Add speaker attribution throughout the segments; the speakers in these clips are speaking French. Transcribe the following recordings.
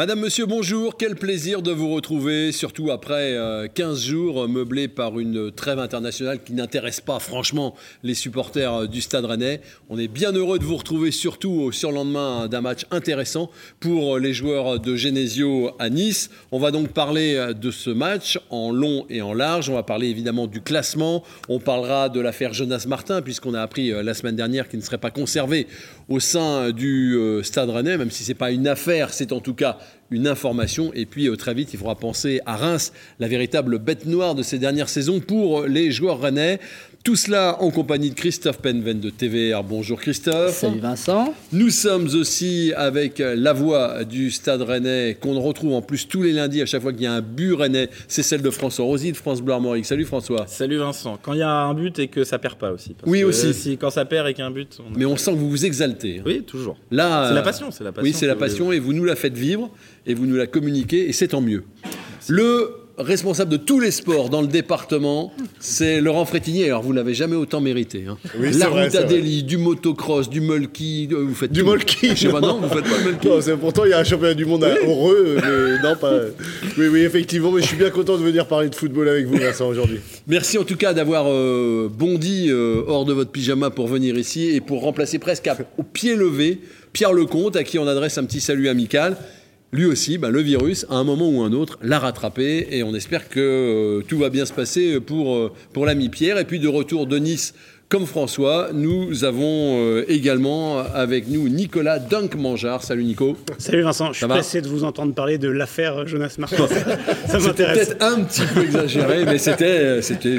Speaker 1: Madame, Monsieur, bonjour. Quel plaisir de vous retrouver, surtout après 15 euh, jours meublés par une trêve internationale qui n'intéresse pas franchement les supporters euh, du Stade Rennais. On est bien heureux de vous retrouver, surtout au surlendemain d'un match intéressant pour les joueurs de Genesio à Nice. On va donc parler euh, de ce match en long et en large. On va parler évidemment du classement. On parlera de l'affaire Jonas Martin, puisqu'on a appris la semaine dernière qu'il ne serait pas conservé au sein du Stade Rennais, même si ce n'est pas une affaire, c'est en tout cas une information. Et puis euh, très vite, il faudra penser à Reims, la véritable bête noire de ces dernières saisons pour les joueurs rennais. Tout cela en compagnie de Christophe Penven de TVR. Bonjour Christophe.
Speaker 2: Salut Vincent.
Speaker 1: Nous sommes aussi avec la voix du Stade Rennais qu'on retrouve en plus tous les lundis à chaque fois qu'il y a un but rennais. C'est celle de François Rosy de France Bleu Armorique. Salut François.
Speaker 3: Salut Vincent. Quand il y a un but et que ça perd pas aussi.
Speaker 1: oui aussi.
Speaker 3: Si, quand ça perd et qu'il y a un but.
Speaker 1: Mais on sent que vous vous exaltez.
Speaker 3: Oui toujours.
Speaker 1: Là.
Speaker 3: C'est la passion. C'est la passion.
Speaker 1: Oui c'est la passion et vous nous la faites vivre et vous nous la communiquez et c'est tant mieux. Le responsable de tous les sports dans le département, c'est Laurent Frétinier. Alors, vous n'avez jamais autant mérité. Hein.
Speaker 4: Oui,
Speaker 1: La route du motocross, du mulky, euh, vous faites
Speaker 4: Du mulky
Speaker 1: Je sais pas, non, vous faites pas le mulky.
Speaker 4: pourtant, il y a un championnat du monde heureux, mais non, pas... Oui, oui, effectivement, mais je suis bien content de venir parler de football avec vous, Vincent, aujourd'hui.
Speaker 1: Merci en tout cas d'avoir euh, bondi euh, hors de votre pyjama pour venir ici et pour remplacer presque au pied levé Pierre Lecomte, à qui on adresse un petit salut amical lui aussi, bah, le virus, à un moment ou un autre, l'a rattrapé. Et on espère que euh, tout va bien se passer pour, euh, pour l'ami Pierre. Et puis de retour de Nice, comme François, nous avons euh, également avec nous Nicolas Dunk-Mangeard. Salut Nico.
Speaker 5: Salut Vincent, je suis pressé de vous entendre parler de l'affaire Jonas Martin. ça m'intéresse.
Speaker 1: peut-être un petit peu exagéré, mais c'était, c'était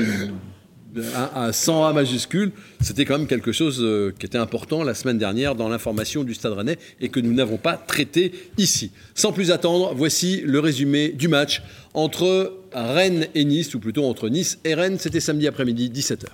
Speaker 1: à 100 A majuscule, c'était quand même quelque chose euh, qui était important la semaine dernière dans l'information du Stade Rennais et que nous n'avons pas traité ici. Sans plus attendre, voici le résumé du match entre Rennes et Nice, ou plutôt entre Nice et Rennes. C'était samedi après-midi, 17h.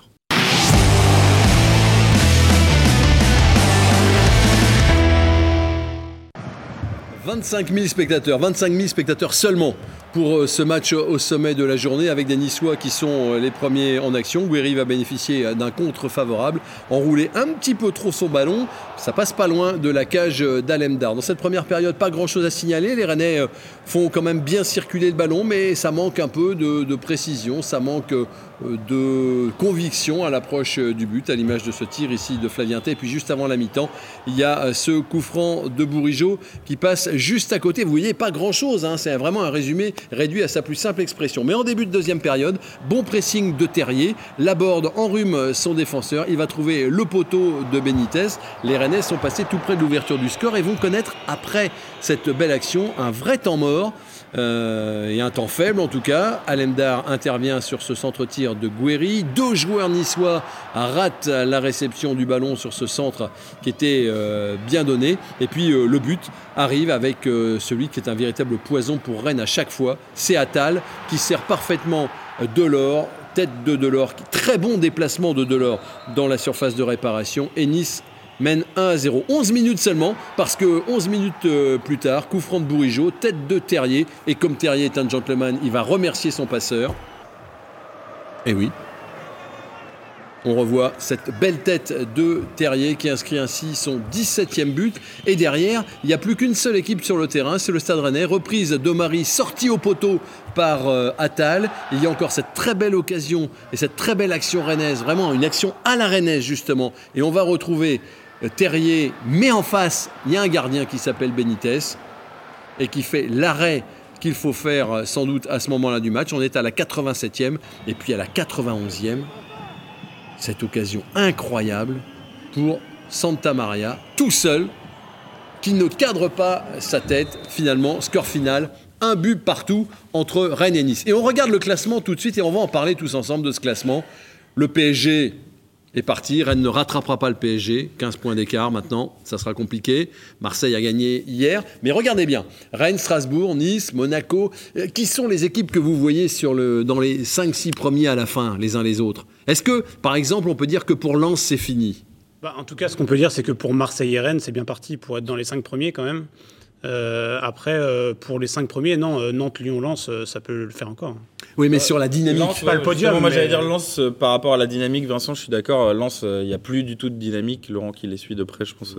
Speaker 1: 25 000 spectateurs, 25 000 spectateurs seulement pour euh, ce match au sommet de la journée avec des Niçois qui sont euh, les premiers en action. Guéry va bénéficier euh, d'un contre favorable, enrouler un petit peu trop son ballon. Ça passe pas loin de la cage d'Alemdar. Dans cette première période, pas grand chose à signaler. Les Rennais font quand même bien circuler le ballon, mais ça manque un peu de, précision, ça manque de conviction à l'approche du but, à l'image de ce tir ici de Flavienté. Et puis juste avant la mi-temps, il y a ce coup franc de Bourigeau qui passe juste à côté. Vous voyez, pas grand chose, hein. c'est vraiment un résumé réduit à sa plus simple expression. Mais en début de deuxième période, bon pressing de Terrier, Laborde enrhume son défenseur, il va trouver le poteau de Benitez. Les Rennais sont passés tout près de l'ouverture du score et vont connaître, après cette belle action, un vrai temps mort. Euh, et un temps faible en tout cas. Alemdar intervient sur ce centre-tir de Guéry. Deux joueurs niçois ratent la réception du ballon sur ce centre qui était euh, bien donné. Et puis euh, le but arrive avec celui qui est un véritable poison pour Rennes à chaque fois. C'est Attal qui sert parfaitement Delors tête de Delors, très bon déplacement de Delors dans la surface de réparation. Et Nice mène 1 à 0. 11 minutes seulement, parce que 11 minutes euh, plus tard, coup franc de Bourigeau, tête de Terrier, et comme Terrier est un gentleman, il va remercier son passeur. Et oui, on revoit cette belle tête de Terrier qui inscrit ainsi son 17e but. Et derrière, il n'y a plus qu'une seule équipe sur le terrain, c'est le Stade Rennais. Reprise de Marie, sortie au poteau par euh, Attal. Il y a encore cette très belle occasion et cette très belle action rennaise, vraiment une action à la rennaise justement. Et on va retrouver Terrier, mais en face, il y a un gardien qui s'appelle Benitez et qui fait l'arrêt qu'il faut faire euh, sans doute à ce moment-là du match. On est à la 87e et puis à la 91e. Cette occasion incroyable pour Santa Maria, tout seul, qui ne cadre pas sa tête. Finalement, score final, un but partout entre Rennes et Nice. Et on regarde le classement tout de suite et on va en parler tous ensemble de ce classement. Le PSG est parti. Rennes ne rattrapera pas le PSG. 15 points d'écart maintenant, ça sera compliqué. Marseille a gagné hier. Mais regardez bien, Rennes, Strasbourg, Nice, Monaco, euh, qui sont les équipes que vous voyez dans les 5-6 premiers à la fin, les uns les autres? Est-ce que, par exemple, on peut dire que pour Lens, c'est fini?
Speaker 5: Bah, En tout cas, ce qu'on peut dire, c'est que pour Marseille et Rennes, c'est bien parti pour être dans les 5 premiers quand même. Euh, après, euh, pour les 5 premiers, non, Nantes, Lyon, Lens, ça peut le faire encore.
Speaker 1: Oui, mais sur la dynamique.
Speaker 3: pas le podium. Moi, j'allais dire Lens euh, par rapport à la dynamique. Vincent, je suis d'accord. Lens, il n'y a plus du tout de dynamique. Laurent qui les suit de près, je pense,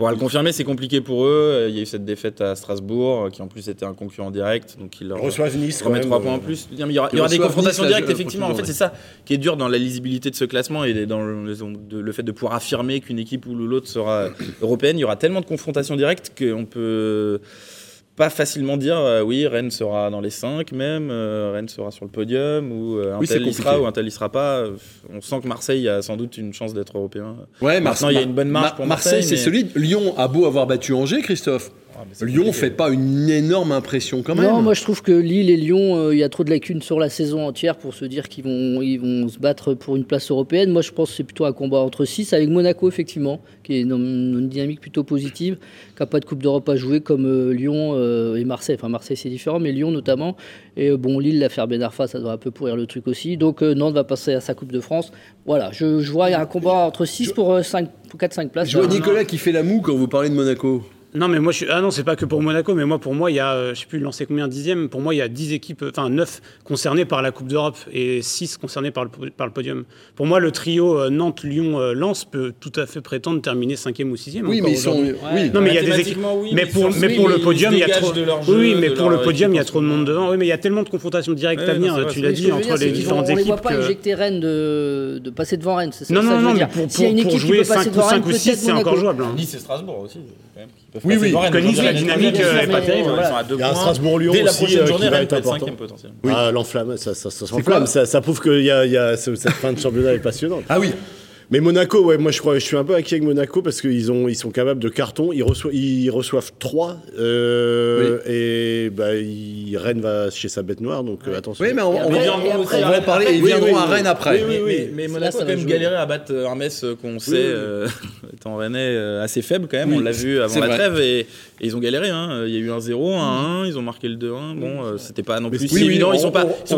Speaker 3: Pour le confirmer, c'est compliqué pour eux. Il y a eu cette défaite à Strasbourg, qui en plus était un concurrent direct, donc ils leur
Speaker 4: reçoivent Nice.
Speaker 3: remettent
Speaker 4: quand
Speaker 3: 3
Speaker 4: même,
Speaker 3: points en
Speaker 4: euh,
Speaker 3: plus. Il y aura, il y aura
Speaker 1: Ils
Speaker 3: des confrontations
Speaker 1: Nice,
Speaker 3: directes, effectivement. En fait, c'est ça qui est dur dans la lisibilité de ce classement et dans le fait de pouvoir affirmer qu'une équipe ou l'autre sera européenne. Il y aura tellement de confrontations directes qu'on peut pas facilement dire euh, oui, Rennes sera dans les 5 même, euh, Rennes sera sur le podium ou euh, un
Speaker 1: Oui, c'est
Speaker 3: tel y sera ou un tel y sera pas. Euh, On sent que Marseille a sans doute une chance d'être européen.
Speaker 1: Ouais,
Speaker 3: Maintenant, il y a une bonne marge
Speaker 1: Mar-
Speaker 3: pour
Speaker 1: Marseille.
Speaker 3: Marseille,
Speaker 1: c'est
Speaker 3: mais-
Speaker 1: solide. Lyon a beau avoir battu Angers, Christophe.
Speaker 3: Ah,
Speaker 1: Lyon
Speaker 3: compliqué.
Speaker 1: fait pas une énorme impression quand même.
Speaker 2: Non, moi je trouve que Lille et Lyon, euh, il y a trop de lacunes sur la saison entière pour se dire qu'ils vont, ils vont se battre pour une place européenne. Moi je pense que c'est plutôt un combat entre 6 avec Monaco effectivement, qui est dans une dynamique plutôt positive, qui n'a pas de Coupe d'Europe à jouer comme euh, Lyon euh, et Marseille. Enfin Marseille c'est différent, mais Lyon notamment. Et euh, bon, Lille, l'affaire Ben Arfa, ça doit un peu pourrir le truc aussi. Donc euh, Nantes va passer à sa Coupe de France. Voilà, je, je vois il y a un combat entre 6 pour, euh, 5, pour 4-5 places.
Speaker 1: Je vois. Nicolas qui fait la moue quand vous parlez de Monaco.
Speaker 5: Non, mais moi, je suis... ah non, c'est pas que pour Monaco, mais moi, pour moi, il y a, euh, je sais plus, lancer combien dixième. Pour moi, il y a 10 équipes, enfin 9 concernées par la Coupe d'Europe et 6 concernées par le, par le podium. Pour moi, le trio euh, Nantes, Lyon, euh, Lens peut tout à fait prétendre terminer 5e ou 6e.
Speaker 1: Oui, mais ils sont. Oui.
Speaker 5: Non, mais il y a des équipes.
Speaker 3: Oui,
Speaker 5: mais
Speaker 3: mais
Speaker 5: pour, mais pour
Speaker 3: mais
Speaker 5: le podium, il y a trop.
Speaker 3: de leur jeu,
Speaker 5: oui, mais
Speaker 3: de
Speaker 5: pour le podium, il y a trop de monde devant. Oui, mais il y a tellement de confrontations directes
Speaker 3: Ouais,
Speaker 5: à venir. tu l'as dit entre les différentes
Speaker 2: vont- on
Speaker 5: équipes.
Speaker 2: voit pas injecter Rennes de, de passer devant Rennes. C'est ça
Speaker 5: Non, non, non, mais pour, jouer
Speaker 2: peut passer
Speaker 5: 5 ou
Speaker 2: devant
Speaker 5: 5
Speaker 2: Rennes,
Speaker 5: ou 6,
Speaker 2: peut-être
Speaker 5: c'est encore jouable. hein.
Speaker 3: Nice et Strasbourg aussi.
Speaker 4: Oui,
Speaker 3: passer
Speaker 4: oui,
Speaker 5: la dynamique, euh, est pas
Speaker 3: deux
Speaker 5: terrible.
Speaker 3: ils sont à deux
Speaker 4: Il y a un
Speaker 3: points.
Speaker 4: Strasbourg-Lyon
Speaker 3: Dès la
Speaker 4: aussi,
Speaker 3: prochaine
Speaker 4: euh,
Speaker 3: journée,
Speaker 4: qui va
Speaker 3: Rennes
Speaker 4: être
Speaker 3: peut être
Speaker 4: important.
Speaker 3: cinquième potentiellement.
Speaker 4: Ah, l'enflamme, ça, ça, s'enflamme. Prouve que cette fin de championnat est passionnante.
Speaker 1: Ah oui.
Speaker 4: Mais Monaco, ouais, moi je crois, je suis un peu inquiet avec Monaco parce qu'ils ont, ils sont capables de carton. Ils reçoivent, ils reçoivent 3 et bah, ils- Rennes va chez sa bête noire, donc euh, attention.
Speaker 1: Oui, mais on, on on va en parler. Ils
Speaker 4: Oui,
Speaker 1: viendront
Speaker 4: oui,
Speaker 1: à
Speaker 4: oui.
Speaker 1: Rennes après.
Speaker 4: Oui, oui, oui.
Speaker 3: Mais, mais
Speaker 2: Là,
Speaker 3: Monaco a
Speaker 2: va
Speaker 3: quand même galéré à battre un Metz euh, qu'on sait euh, étant rennais euh, assez faible quand même.
Speaker 1: Oui,
Speaker 3: on l'a vu avant la
Speaker 1: vrai.
Speaker 3: trêve et, et ils ont galéré. hein. Il y a eu un 0, un 1, ils ont marqué le 2-1. Bon, euh, c'était pas non
Speaker 4: Mais
Speaker 3: plus
Speaker 4: oui,
Speaker 3: si
Speaker 1: oui,
Speaker 3: évident. Ils sont pas, si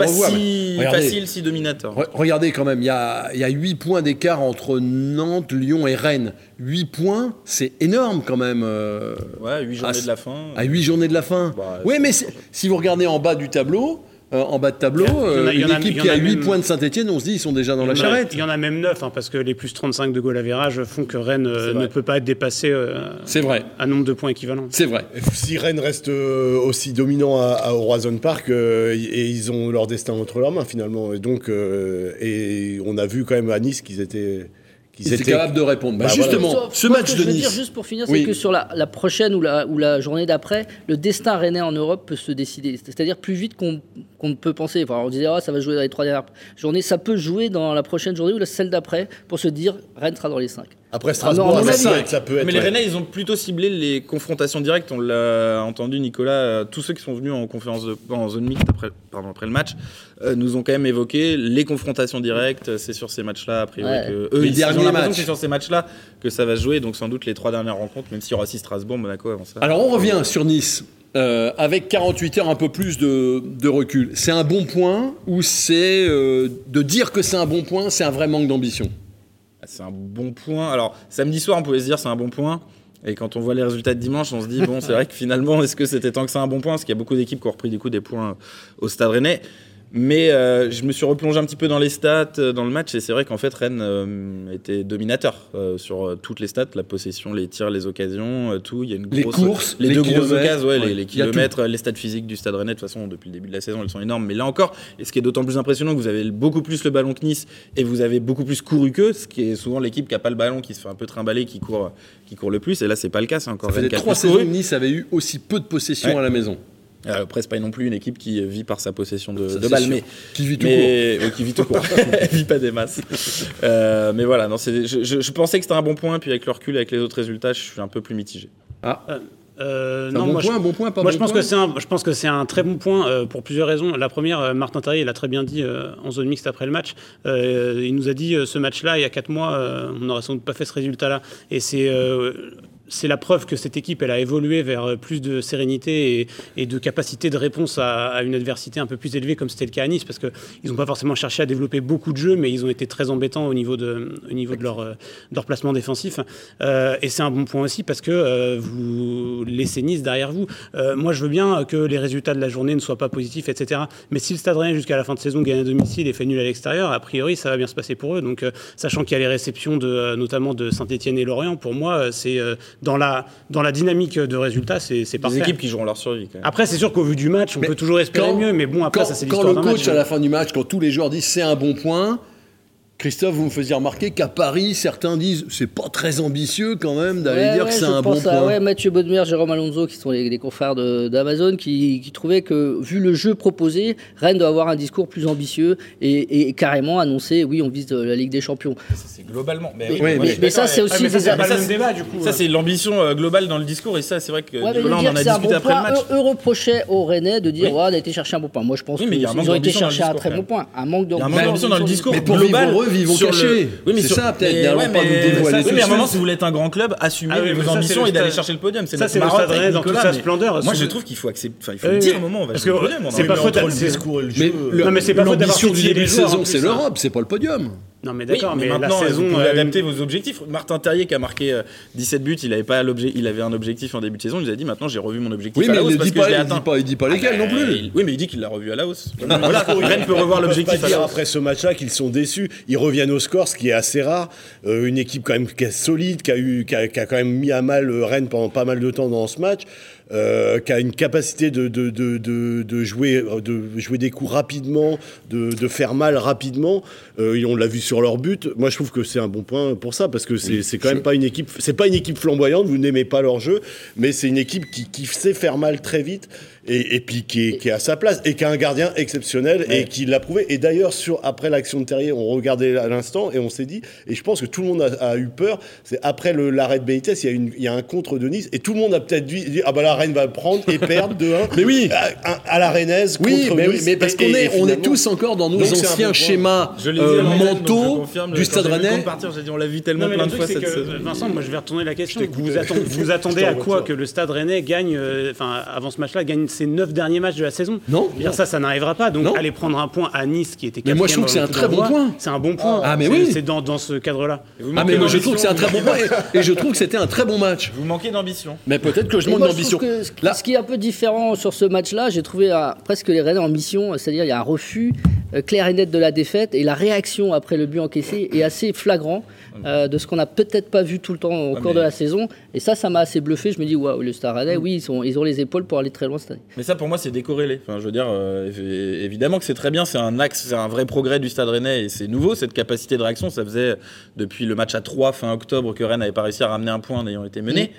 Speaker 1: mais regardez.
Speaker 3: faciles, si dominateurs.
Speaker 1: Re- Regardez quand même, il y a, il y a 8 points d'écart entre Nantes, Lyon et Rennes. 8 points, c'est énorme quand même. euh,
Speaker 3: Ouais, 8 journées
Speaker 1: Ah,
Speaker 3: de la fin.
Speaker 1: à 8 journées de la fin.
Speaker 3: Bah,
Speaker 1: oui, mais si vous regardez en bas du tableau, euh, en bas de tableau,
Speaker 5: Il y en a-
Speaker 1: euh,
Speaker 5: il y en
Speaker 1: une
Speaker 5: a-
Speaker 1: équipe
Speaker 5: y en
Speaker 1: qui a
Speaker 5: a
Speaker 1: 8
Speaker 5: même-
Speaker 1: points de Saint-Etienne, on se dit ils sont déjà dans la charrette.
Speaker 5: Il y en a même 9, parce que les plus 35 de goal à virage font que Rennes euh, ne peut pas être dépassé euh,
Speaker 1: C'est vrai,
Speaker 5: à nombre de points équivalent.
Speaker 1: c'est vrai.
Speaker 4: Si Rennes reste aussi dominant à, à Horizon Park, euh, et ils ont leur destin entre leurs mains finalement. Et donc, euh, et on a vu quand même à Nice qu'ils étaient, qu'ils
Speaker 1: Ils étaient capables de répondre. Bah,
Speaker 4: Bah,
Speaker 1: justement, ce
Speaker 2: moi,
Speaker 1: match
Speaker 2: que
Speaker 1: de
Speaker 2: je veux dire
Speaker 1: Nice.
Speaker 2: juste pour finir,
Speaker 1: Oui.
Speaker 2: c'est que sur la, la prochaine ou la, ou la journée d'après, le destin rennais en Europe peut se décider. C'est-à-dire plus vite qu'on qu'on ne peut penser. Enfin, on disait, ah, ça va jouer dans les trois dernières journées. Ça peut jouer dans la prochaine journée ou la celle d'après pour se dire, Rennes sera dans les cinq.
Speaker 4: Après
Speaker 2: Ah
Speaker 4: Strasbourg,
Speaker 2: non,
Speaker 4: avec
Speaker 2: avis,
Speaker 4: cinq, ça peut être.
Speaker 3: Mais les. Rennais, ils ont plutôt ciblé les confrontations directes. On l'a entendu, Nicolas. euh, tous ceux qui sont venus en conférence de, en zone mixte après, pardon, après le match euh, nous ont quand même évoqué les confrontations directes. C'est sur ces matchs-là, a priori,
Speaker 2: Ouais.
Speaker 3: que eux,
Speaker 1: Les
Speaker 3: ils, ont
Speaker 1: matchs.
Speaker 3: c'est sur ces matchs-là que ça va jouer. Donc sans doute les trois dernières rencontres, même s'il y aura aussi Strasbourg, Monaco avant ça.
Speaker 1: Alors on revient sur Nice. Euh, avec 48 heures, un peu plus de, de recul. C'est un bon point ou c'est euh, de dire que c'est un bon point, c'est un vrai manque d'ambition?
Speaker 3: Ah, C'est un bon point. Alors, samedi soir, on pouvait se dire c'est un bon point. Et quand on voit les résultats de dimanche, on se dit, bon, c'est vrai que finalement, est-ce que c'était tant que c'est un bon point? Parce qu'il y a beaucoup d'équipes qui ont repris du coup des points au Stade Rennais. Mais euh, je me suis replongé un petit peu dans les stats, euh, dans le match, et c'est vrai qu'en fait, Rennes euh, était dominateur euh, sur toutes les stats, la possession, les tirs, les occasions, tout. Il y a une
Speaker 1: Les
Speaker 3: grosse,
Speaker 1: courses,
Speaker 3: les,
Speaker 1: les
Speaker 3: deux grosses
Speaker 1: kilomètres,
Speaker 3: occasions, ouais,
Speaker 1: ouais,
Speaker 3: les, les kilomètres, les stats physiques du Stade Rennais. De toute façon, depuis le début de la saison, elles sont énormes. Mais là encore, et ce qui est d'autant plus impressionnant, que vous avez beaucoup plus le ballon que Nice, et vous avez beaucoup plus couru qu'eux, ce qui est souvent l'équipe qui a pas le ballon, qui se fait un peu trimballer, qui court, qui court le plus. Et là, c'est pas le cas. C'est encore
Speaker 1: Ça trois saisons que Nice avait eu aussi peu de possession
Speaker 3: Ouais.
Speaker 1: à la maison.
Speaker 3: Euh, Après, c'est pas non plus une équipe qui vit par sa possession de,
Speaker 1: Ça,
Speaker 3: de
Speaker 1: c'est
Speaker 3: balles, mais
Speaker 1: Qui vit tout court.
Speaker 3: mais ouais, qui vit tout court. Elle vit pas des masses. Euh, mais voilà, non, je, je- je pensais que c'était un bon point, puis avec le recul, avec les autres résultats, je suis un peu plus mitigé.
Speaker 5: Euh,
Speaker 1: C'est un bon
Speaker 5: moi, je-
Speaker 1: point, un bon point, pas
Speaker 5: Moi,
Speaker 1: bon
Speaker 5: je pense
Speaker 1: point
Speaker 5: que c'est un, je pense que c'est un très bon point euh, pour plusieurs raisons. La première, euh, Martin Terrier l'a très bien dit euh, en zone mixte après le match. Euh, il nous a dit euh, ce match-là, il y a quatre mois, euh, on n'aurait sans doute pas fait ce résultat-là. Et c'est euh, c'est la preuve que cette équipe, elle a évolué vers euh, plus de sérénité et, de capacité de réponse à, une adversité un peu plus élevée, comme c'était le cas à Nice, parce qu'ils n'ont pas forcément cherché à développer beaucoup de jeux, mais ils ont été très embêtants au niveau de, euh, leur placement défensif. Euh, et c'est un bon point aussi parce que vous laissez Nice derrière vous. Moi, je veux bien que les résultats de la journée ne soient pas positifs, etc. Mais si le Stade Rennais jusqu'à la fin de saison gagne à domicile et fait nul à l'extérieur, a priori, ça va bien se passer pour eux. Donc, sachant qu'il y a les réceptions de, notamment de Saint-Etienne et Lorient, pour moi, c'est dans la, dans la dynamique de résultats, c'est c'est
Speaker 3: Des
Speaker 5: parfait.
Speaker 3: équipes qui joueront leur survie. Quand même.
Speaker 5: Après, c'est sûr qu'au vu du match, on
Speaker 1: Mais
Speaker 5: peut toujours espérer
Speaker 1: quand-
Speaker 5: mieux, mais bon, après,
Speaker 1: quand,
Speaker 5: ça, c'est
Speaker 1: quand
Speaker 5: l'histoire
Speaker 1: le
Speaker 5: d'un
Speaker 1: coach
Speaker 5: match.
Speaker 1: à la fin du match, quand tous les joueurs disent c'est un bon point, Christophe, vous me faisiez remarquer qu'à Paris, certains disent c'est pas très ambitieux quand même d'aller
Speaker 2: Ouais,
Speaker 1: dire
Speaker 2: ouais,
Speaker 1: que c'est un bon
Speaker 2: pense à,
Speaker 1: point.
Speaker 2: ouais, Mathieu Baudemer, Jérôme Alonso, qui sont les, les confrères de- d'Amazon, qui, qui trouvaient que, vu le jeu proposé, Rennes doit avoir un discours plus ambitieux et, et carrément annoncer oui, on vise euh, la Ligue des Champions.
Speaker 3: C'est globalement. Mais, oui, moi,
Speaker 2: ça, c'est aussi
Speaker 5: mais ça,
Speaker 2: des
Speaker 5: c'est pas
Speaker 3: ça,
Speaker 5: le même
Speaker 3: c'est-
Speaker 5: débat, du coup.
Speaker 3: Ça, c'est l'ambition euh, globale dans le discours, et ça, c'est vrai que
Speaker 2: de
Speaker 3: on en a discuté
Speaker 2: bon
Speaker 3: après le
Speaker 2: point,
Speaker 3: match.
Speaker 2: eux, reprochaient aux Rennais de dire on a été chercher un bon point. Moi, je pense qu'ils ont été chercher un très bon point. Un manque
Speaker 3: Il y a un manque
Speaker 2: d'ambition.
Speaker 3: d'ambition dans le discours
Speaker 1: Mais pour
Speaker 3: global.
Speaker 1: Heureux, vivons
Speaker 3: sur le-. Oui, mais
Speaker 1: C'est
Speaker 3: sur-
Speaker 1: ça, peut-être,
Speaker 3: mais ouais,
Speaker 1: pas nous
Speaker 3: mais-
Speaker 1: dévoiler
Speaker 3: Oui, mais à un
Speaker 1: ça.
Speaker 3: moment, si vous voulez être un grand club, assumez
Speaker 5: Ah oui, mais
Speaker 3: vos
Speaker 5: ça, c'est
Speaker 3: ambitions et d'aller chercher le podium. C'est
Speaker 5: ça,
Speaker 3: notre
Speaker 5: c'est Rennais dans toute sa
Speaker 3: mais
Speaker 5: splendeur.
Speaker 3: Moi, je trouve qu'il faut accepter. Enfin, il faut le dire un moment. On va le
Speaker 5: que
Speaker 3: podium. on
Speaker 5: c'est pas
Speaker 4: Mais
Speaker 5: faute
Speaker 4: entre
Speaker 5: à-
Speaker 4: le discours et le
Speaker 1: Mais
Speaker 4: jeu.
Speaker 1: le-
Speaker 5: Non, mais c'est pas faute d'avoir
Speaker 1: saison, c'est
Speaker 5: hein.
Speaker 1: l'Europe, c'est pas le podium.
Speaker 5: Non, mais
Speaker 3: Oui,
Speaker 5: d'accord,
Speaker 3: mais
Speaker 5: mais, la
Speaker 3: maintenant,
Speaker 5: saison.
Speaker 3: vous pouvez
Speaker 5: euh,
Speaker 3: adapter vos objectifs. Martin Terrier qui a marqué euh, 17 buts, il avait pas l'objet, il avait un objectif en début de saison. Il nous a dit maintenant j'ai revu mon objectif
Speaker 1: Oui,
Speaker 3: à
Speaker 1: mais
Speaker 3: la
Speaker 1: il
Speaker 3: hausse parce
Speaker 1: dit
Speaker 3: que
Speaker 1: pas,
Speaker 3: je l'ai
Speaker 1: il dit pas, il dit pas lesquels non
Speaker 3: Ah,
Speaker 1: plus.
Speaker 3: il- Oui, mais il dit qu'il l'a revu à la hausse. voilà, Rennes peut revoir l'objectif à
Speaker 4: dire après ce match-là qu'ils sont déçus. Ils reviennent au score, ce qui est assez rare. Euh, une équipe quand même qui est solide, qui a, eu, qui, a, qui a quand même mis à mal euh, Rennes pendant pas mal de temps dans ce match, euh, qui a une capacité de, de, de, jouer, euh, de jouer des coups rapidement, de, faire mal rapidement. Euh, et on l'a vu sur leur but. Moi, je trouve que c'est un bon point pour ça, parce que c'est c'est quand même pas une équipe. C'est pas une équipe flamboyante. Vous n'aimez pas leur jeu, mais c'est une équipe qui, qui sait faire mal très vite. Et, et puis qui est, qui est à sa place et qui a un gardien exceptionnel et qui l'a prouvé. Et d'ailleurs, sur après l'action de Terrier, on regardait à l'instant et on s'est dit, et je pense que tout le monde a, a eu peur, c'est après l'arrêt de Benitez, il y, a une- il y a un contre de Nice et tout le monde a peut-être dit, dit, ah bah la Rennes va prendre et perdre 2-1.
Speaker 1: Mais oui.
Speaker 4: à, à- la Rennaise
Speaker 1: Oui,
Speaker 4: contre
Speaker 1: mais, oui,
Speaker 4: Nice.
Speaker 1: mais parce qu'on est, on est
Speaker 4: finalement-
Speaker 1: tous encore dans nos
Speaker 4: Donc,
Speaker 1: anciens schémas
Speaker 3: Je
Speaker 1: euh, mentaux
Speaker 3: confirme,
Speaker 1: du Stade Rennais.
Speaker 3: j'ai dit on l'a vu tellement
Speaker 5: Non, mais
Speaker 3: plein
Speaker 5: le
Speaker 3: de fois
Speaker 5: c'est
Speaker 3: cette saison.
Speaker 5: Vincent, moi je vais retourner la question. Vous, attendez, à quoi que le Stade Rennais gagne, euh, enfin avant ce match-là, gagne ses 9 derniers matchs de la saison
Speaker 1: Non.
Speaker 5: Je veux dire, ça, ça n'arrivera pas. Donc
Speaker 1: Non.
Speaker 5: aller prendre un point à Nice qui était
Speaker 1: Mais moi, je trouve que c'est un très bon point.
Speaker 5: C'est un bon point.
Speaker 1: Ah, mais oui.
Speaker 5: C'est dans, dans ce cadre-là.
Speaker 1: Ah mais moi je trouve que c'est un très bon point et, je trouve que c'était un très bon match.
Speaker 3: Vous manquez d'ambition.
Speaker 1: Mais peut-être que je manque d'ambition.
Speaker 2: ce qui est un peu différent sur ce match-là, j'ai trouvé euh, presque les Rennais en mission, c'est-à-dire il y a un refus euh, clair et net de la défaite et la réaction après le but encaissé est assez flagrant euh, de ce qu'on n'a peut-être pas vu tout le temps au
Speaker 3: Ah,
Speaker 2: cours
Speaker 3: mais-
Speaker 2: de la saison. Et ça, ça m'a assez bluffé. Je me dis, waouh, le Stade Rennais, oui, ils, sont, ils ont les épaules pour aller très loin cette année.
Speaker 3: Mais ça, pour moi, c'est décorrélé. Enfin, je veux dire, euh, évi- évidemment que c'est très bien. C'est un axe, c'est un vrai progrès du Stade Rennais et c'est nouveau cette capacité de réaction. Ça faisait depuis le match à 3 fin octobre que Rennes n'avait pas réussi à ramener un point en ayant été mené.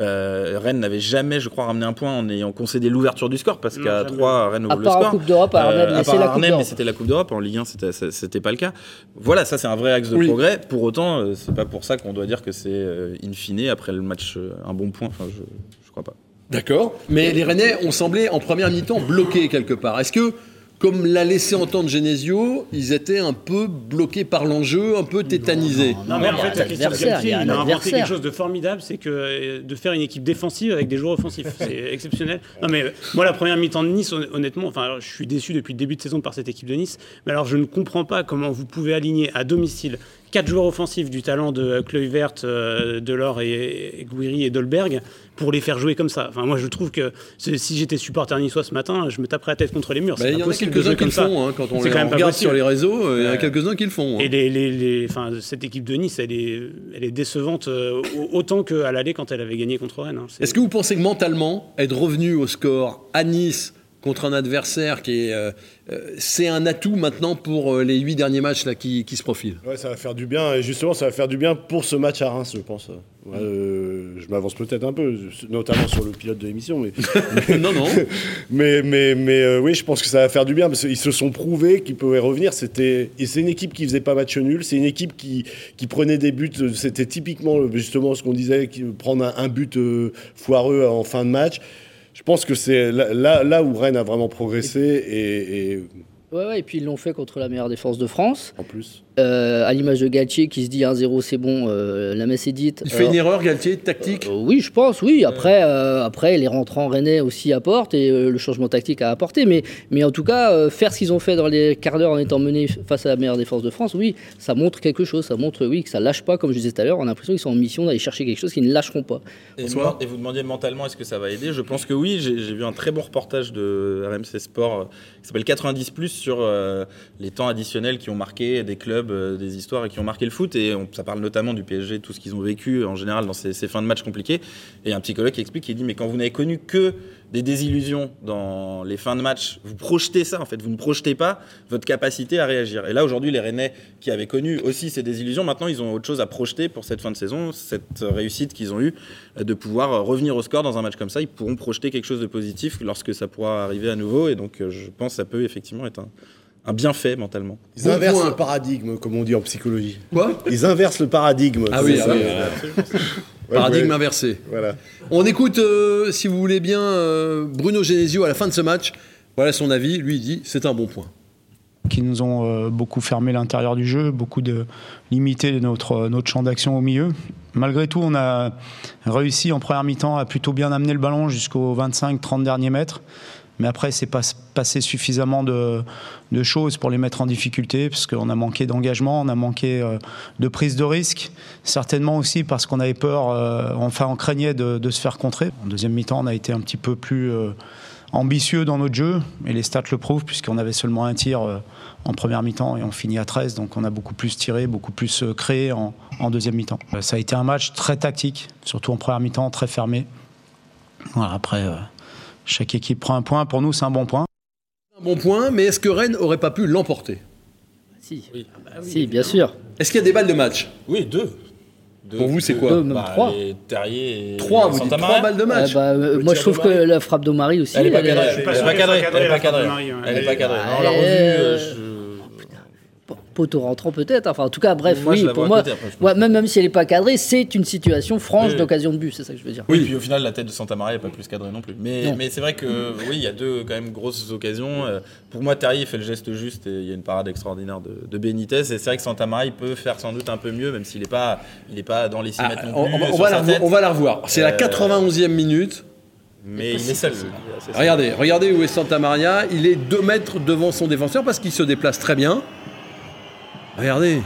Speaker 3: Euh, Rennes n'avait jamais, je crois, ramené un point en ayant concédé l'ouverture du score parce qu'à
Speaker 5: jamais.
Speaker 3: 3 Rennes
Speaker 2: À
Speaker 3: ouvre le
Speaker 2: part en
Speaker 3: score.
Speaker 2: Coupe d'Europe, à Arnhem,
Speaker 3: Euh,
Speaker 2: mais
Speaker 3: à
Speaker 2: c'est
Speaker 3: part
Speaker 2: la
Speaker 3: à
Speaker 2: Coupe
Speaker 3: Arnhem, mais
Speaker 2: d'Europe.
Speaker 3: c'était la Coupe d'Europe. En Ligue 1, c'était- pas le cas. Voilà, ça c'est un vrai axe de
Speaker 1: Oui.
Speaker 3: progrès. Pour autant, euh, c'est pas pour ça qu'on doit dire que c'est euh, in fine après le match euh, un bon point. Enfin, je, je crois pas.
Speaker 1: D'accord. Mais les Rennais ont semblé en première mi-temps bloqués quelque part. Est-ce que, comme l'a laissé entendre Genesio, ils étaient un peu bloqués par l'enjeu, un peu tétanisés
Speaker 5: Non, mais en fait, Christian
Speaker 2: adversaire,
Speaker 5: Galtier,
Speaker 2: il y a un
Speaker 5: il a inventé
Speaker 2: adversaire.
Speaker 5: quelque chose de formidable, c'est que euh, de faire une équipe défensive avec des joueurs offensifs. C'est exceptionnel. Non, mais euh, moi, la première mi-temps de Nice, hon- honnêtement, enfin, alors, je suis déçu depuis le début de saison par cette équipe de Nice. Mais alors, je ne comprends pas comment vous pouvez aligner à domicile quatre joueurs offensifs du talent de Kluivert, euh, Delors et, et Gouiri et Dolberg pour les faire jouer comme ça. Enfin, moi, je trouve que si j'étais supporter niçois ce matin, je me taperais la tête contre les murs.
Speaker 1: Bah, Il y en a quelques-uns qui le font. hein, quand on
Speaker 5: C'est
Speaker 1: les
Speaker 5: quand même
Speaker 1: regarde sur les réseaux, euh, il y en a quelques-uns qui le font. hein.
Speaker 5: Et les, les- les- enfin, cette équipe de Nice, elle est, elle est décevante euh, au- autant qu'à l'aller quand elle avait gagné contre Rennes. hein.
Speaker 1: Est-ce que vous pensez que mentalement, être revenu au score à Nice contre un adversaire qui est. euh, euh, c'est un atout maintenant pour euh, les huit derniers matchs là, qui, qui se profilent
Speaker 4: Ouais, ça va faire du bien. Et justement, ça va faire du bien pour ce match à Reims, je pense. Ouais, euh, je m'avance peut-être un peu, notamment sur le pilote de l'émission. Mais,
Speaker 1: Non, non.
Speaker 4: mais, mais, mais euh, oui, je pense que ça va faire du bien parce qu'ils se sont prouvés qu'ils pouvaient revenir. C'était, et c'est une équipe qui faisait pas match nul. C'est une équipe qui, qui prenait des buts. C'était typiquement justement ce qu'on disait, prendre un, un but foireux en fin de match. Je pense que c'est là, là, où Rennes a vraiment progressé et
Speaker 2: Ouais, ouais, et puis ils l'ont fait contre la meilleure défense de France.
Speaker 4: en plus.
Speaker 2: Euh, à l'image de Galtier qui se dit 1-0, c'est bon, euh, la messe est dite.
Speaker 1: Il fait
Speaker 2: Alors-
Speaker 1: une erreur, Galtier, tactique
Speaker 2: Euh, oui, je pense, oui. Après, euh, après les rentrants rennais aussi apportent et euh, le changement tactique a apporté. Mais, mais en tout cas, euh, faire ce qu'ils ont fait dans les quarts d'heure en étant menés face à la meilleure défense de France, oui, ça montre quelque chose. Ça montre, oui, que ça lâche pas, comme je disais tout à l'heure. On a l'impression qu'ils sont en mission d'aller chercher quelque chose qu'ils ne lâcheront pas.
Speaker 3: Et, et vous demandiez mentalement est-ce que ça va aider? Je pense que oui. J'ai j'ai vu un très bon reportage de RMC Sport euh, qui s'appelle 90 Plus sur euh, les temps additionnels qui ont marqué des clubs, euh, des histoires et qui ont marqué le foot. Et ça parle notamment du PSG, tout ce qu'ils ont vécu en général dans ces, fins de match compliquées. Et un psychologue qui explique, il dit, mais quand vous n'avez connu que des désillusions dans les fins de match, vous projetez ça en fait, vous ne projetez pas votre capacité à réagir. Et là aujourd'hui, les Rennais qui avaient connu aussi ces désillusions, maintenant ils ont autre chose à projeter pour cette fin de saison, cette réussite qu'ils ont eue euh, de pouvoir euh, revenir au score dans un match comme ça. Ils pourront projeter quelque chose de positif lorsque ça pourra arriver à nouveau. Et donc euh, je pense que ça peut effectivement être un, un bienfait mentalement.
Speaker 4: Ils
Speaker 1: Bon
Speaker 4: inversent
Speaker 1: point.
Speaker 4: le paradigme, comme on dit en psychologie.
Speaker 1: Quoi?
Speaker 4: Ils inversent le paradigme.
Speaker 1: Ah oui,
Speaker 4: C'est
Speaker 1: ah
Speaker 4: ça.
Speaker 1: oui,
Speaker 4: Ouais,
Speaker 1: Paradigme
Speaker 4: ouais.
Speaker 1: inversé.
Speaker 4: Voilà.
Speaker 1: On écoute, euh, si vous voulez bien, euh, Bruno Genesio à la fin de ce match. Voilà son avis. Lui, il dit c'est un bon point.
Speaker 6: qui nous ont euh, beaucoup fermé l'intérieur du jeu, beaucoup de limité notre, notre champ d'action au milieu. Malgré tout, on a réussi en première mi-temps à plutôt bien amener le ballon jusqu'aux 25-30 derniers mètres. Mais après, c'est pas passé suffisamment de, choses pour les mettre en difficulté, parce qu'on a manqué d'engagement, on a manqué euh, de prise de risque. Certainement aussi parce qu'on avait peur, euh, enfin, on craignait de, se faire contrer. En deuxième mi-temps, on a été un petit peu plus euh, ambitieux dans notre jeu, et les stats le prouvent, puisqu'on avait seulement un tir en première mi-temps et on finit à 13, donc on a beaucoup plus tiré, beaucoup plus créé en, deuxième mi-temps. Ça a été un match très tactique, surtout en première mi-temps, très fermé. Après, chaque équipe prend un point. Pour nous, c'est un bon point.
Speaker 1: Bon point, mais est-ce que Rennes aurait pas pu l'emporter?
Speaker 2: Si,
Speaker 3: Oui.
Speaker 2: si bien sûr.
Speaker 1: Est-ce qu'il y a des balles de match?
Speaker 3: Oui, deux. Deux.
Speaker 1: Pour vous, c'est quoi?
Speaker 2: Deux, même
Speaker 3: Bah,
Speaker 2: trois.
Speaker 3: les Terrier et
Speaker 1: Trois, vous dites trois balles de match.
Speaker 2: Ouais, bah, euh, moi, je trouve que la frappe de Marie aussi.
Speaker 3: Elle est pas cadrée. Elle est
Speaker 5: sûr
Speaker 3: pas cadrée. Elle est pas
Speaker 5: cadrée.
Speaker 3: Elle est pas On l'a revu.
Speaker 2: Euh,
Speaker 3: euh,
Speaker 2: Poteau rentrant peut-être. Enfin, en tout cas, bref,
Speaker 3: Moi,
Speaker 2: oui, pour moi,
Speaker 3: côté, après, je
Speaker 2: ouais, même, même si elle n'est pas cadrée, c'est une situation franche
Speaker 3: Oui.
Speaker 2: d'occasion de but, c'est ça que je veux dire.
Speaker 3: Oui, puis au final, la tête de Santa Maria n'est pas plus cadrée non plus. Mais,
Speaker 2: Non.
Speaker 3: mais c'est vrai que oui, il y a deux quand même grosses occasions. Euh, Pour moi, Terrier fait le geste juste et il y a une parade extraordinaire de, de Benitez. Et c'est vrai que Santa Maria peut faire sans doute un peu mieux, même s'il n'est pas, il est pas dans les 6
Speaker 1: Ah,
Speaker 3: mètres non
Speaker 1: on,
Speaker 3: plus.
Speaker 1: on va, on
Speaker 3: sur
Speaker 1: va
Speaker 3: sa
Speaker 1: la revoir,
Speaker 3: tête.
Speaker 1: on va la revoir. C'est la
Speaker 3: Euh,
Speaker 1: 91e minute.
Speaker 3: Mais il est seul.
Speaker 1: Regardez, regardez où est Santa Maria. Il est 2 mètres devant son défenseur parce qu'il se déplace très bien. Regardez,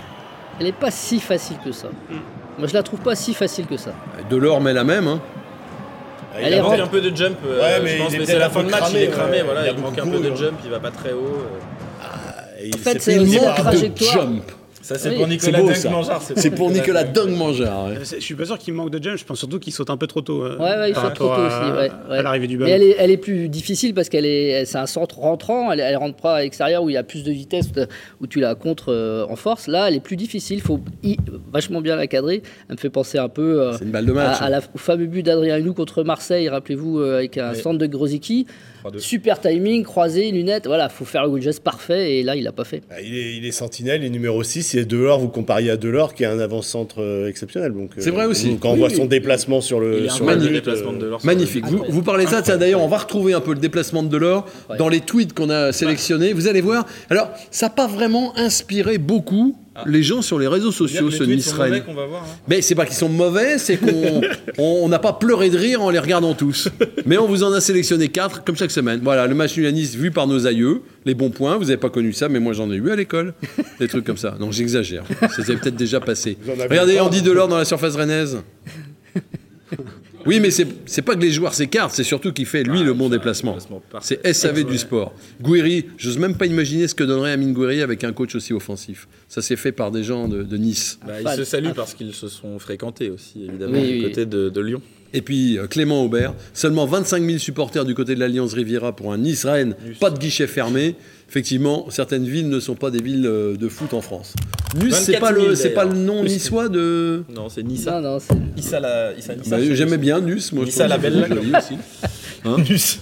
Speaker 2: Elle n'est pas si facile que ça. Moi, je la trouve pas si facile que ça.
Speaker 1: Delors met la même. hein.
Speaker 2: Elle
Speaker 3: Il
Speaker 2: est
Speaker 3: manque
Speaker 2: rentrée.
Speaker 3: un peu de jump, euh,
Speaker 4: Ouais,
Speaker 3: je
Speaker 4: mais
Speaker 3: pense,
Speaker 4: il est
Speaker 3: mais c'est
Speaker 4: peut-être
Speaker 3: la
Speaker 4: un
Speaker 3: fin
Speaker 4: peu
Speaker 3: de match, il
Speaker 4: cramé,
Speaker 3: est cramé,
Speaker 4: ouais.
Speaker 3: voilà,
Speaker 4: Il a
Speaker 3: il, manque
Speaker 4: beaucoup
Speaker 3: un peu de
Speaker 4: couru,
Speaker 3: jump, il va pas très haut. euh.
Speaker 4: Et il
Speaker 2: fait, c'est une bonne
Speaker 4: barre.
Speaker 2: trajectoire.
Speaker 1: de jump.
Speaker 3: Ça, c'est
Speaker 2: Oui.
Speaker 3: pour Nicolas
Speaker 1: beau
Speaker 3: Dunk
Speaker 1: ça.
Speaker 3: Mangeard.
Speaker 1: C'est pour Nicolas Dung Mangeard. ouais.
Speaker 5: C'est- Je suis pas sûr qu'il manque de jump, je pense surtout qu'il saute un peu trop tôt. euh,
Speaker 2: Ouais, ouais, il saute trop tôt
Speaker 5: à-
Speaker 2: aussi. Ouais, ouais.
Speaker 5: À l'arrivée du
Speaker 2: Mais
Speaker 5: ballon.
Speaker 2: elle est, elle est plus difficile parce qu'elle est, c'est un centre rentrant. Elle, elle rentre pas à l'extérieur où il y a plus de vitesse, euh, où tu la contres euh, en force. Là, elle est plus difficile. Il faut y- vachement bien la cadrer. Elle me fait penser un peu euh,
Speaker 1: C'est une balle de match.
Speaker 2: à, à la, au fameux but d'Adrien Hunou contre Marseille. Rappelez-vous euh, avec un centre de Grosicki.
Speaker 3: 3-2.
Speaker 2: Super timing, croisé, lunettes. Voilà, faut faire le geste parfait. Et là, il l'a pas fait.
Speaker 4: Ah, Il est, il est sentinelle, il est numéro 6. Et Delors, vous compariez à Delors, qui est un avant-centre euh, exceptionnel. Donc, euh,
Speaker 1: C'est vrai aussi.
Speaker 4: donc, Quand on
Speaker 1: Oui,
Speaker 4: voit
Speaker 1: oui.
Speaker 4: son déplacement sur
Speaker 3: Il
Speaker 4: le, sur
Speaker 3: de
Speaker 4: minute,
Speaker 3: déplacement
Speaker 4: euh,
Speaker 3: de l'or sur
Speaker 1: Magnifique. Vous, vous parlez de ça, tiens, d'ailleurs, on va retrouver un peu le déplacement de Delors
Speaker 2: Ouais.
Speaker 1: dans les tweets qu'on a sélectionnés. Vous allez voir. Alors, ça n'a pas vraiment inspiré beaucoup les gens sur les réseaux sociaux,
Speaker 3: Les
Speaker 1: ce
Speaker 3: tweets sont
Speaker 1: Nice-Rennes.
Speaker 3: mauvais qu'on va voir. hein.
Speaker 1: Mais c'est pas qu'ils sont mauvais, c'est qu'on on on n'a pas pleuré de rire en les regardant tous. Mais on vous en a sélectionné quatre, comme chaque semaine. Voilà, le match nul à Nice vu par nos aïeux, les bons points. Vous n'avez pas connu ça, mais moi j'en ai eu à l'école. Des trucs comme ça. Donc j'exagère. Ça s'est peut-être déjà passé. Regardez Andy Delors dans la surface rennaise. Oui, mais c'est pas que les joueurs s'écartent, c'est surtout qu'il fait lui le bon déplacement. C'est SAV du sport. Gouiri, j'ose même pas imaginer ce que donnerait Amine Gouiri avec un coach aussi offensif. Ça s'est fait par des gens de, de Nice.
Speaker 3: Bah, ils se saluent
Speaker 2: Ah.
Speaker 3: parce qu'ils se sont fréquentés aussi, évidemment,
Speaker 2: Oui,
Speaker 3: du
Speaker 2: oui.
Speaker 3: côté de, de Lyon.
Speaker 1: Et puis euh, Clément Aubert, seulement 25 000 supporters du côté de l'Alliance Riviera pour un Nice-Rennes,
Speaker 3: Nice.
Speaker 1: pas de guichet fermé. Effectivement, certaines villes ne sont pas des villes euh, de foot en France. Nice, c'est
Speaker 3: 24
Speaker 1: pas
Speaker 3: 000
Speaker 1: le, c'est pas le nom niçois de.
Speaker 3: Non, c'est
Speaker 2: Non,
Speaker 3: Nissa.
Speaker 2: non, c'est-
Speaker 3: Issa la, Issa, Nissa,
Speaker 1: Bah, J'aimais bien Nus, moi. je
Speaker 3: Nissa la belle,
Speaker 1: aussi.
Speaker 3: Nus.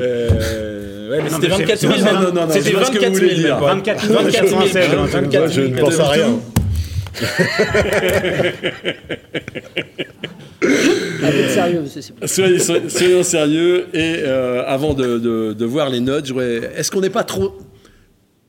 Speaker 3: Euh, ouais, mais
Speaker 5: Non,
Speaker 3: c'était
Speaker 5: mais
Speaker 3: 24
Speaker 5: c'est-
Speaker 3: 000.
Speaker 5: non,
Speaker 1: non, non, non,
Speaker 3: C'était
Speaker 1: je vois ce que
Speaker 3: 24
Speaker 1: vous
Speaker 3: 000.
Speaker 1: voulez dire.
Speaker 5: 24 000,
Speaker 3: 24 000.
Speaker 5: 96,
Speaker 3: 24
Speaker 4: Moi, je
Speaker 3: 000.
Speaker 4: ne pense à rien.
Speaker 1: Soyons sérieux. Et euh, avant de, voir les notes, est-ce qu'on n'est pas trop,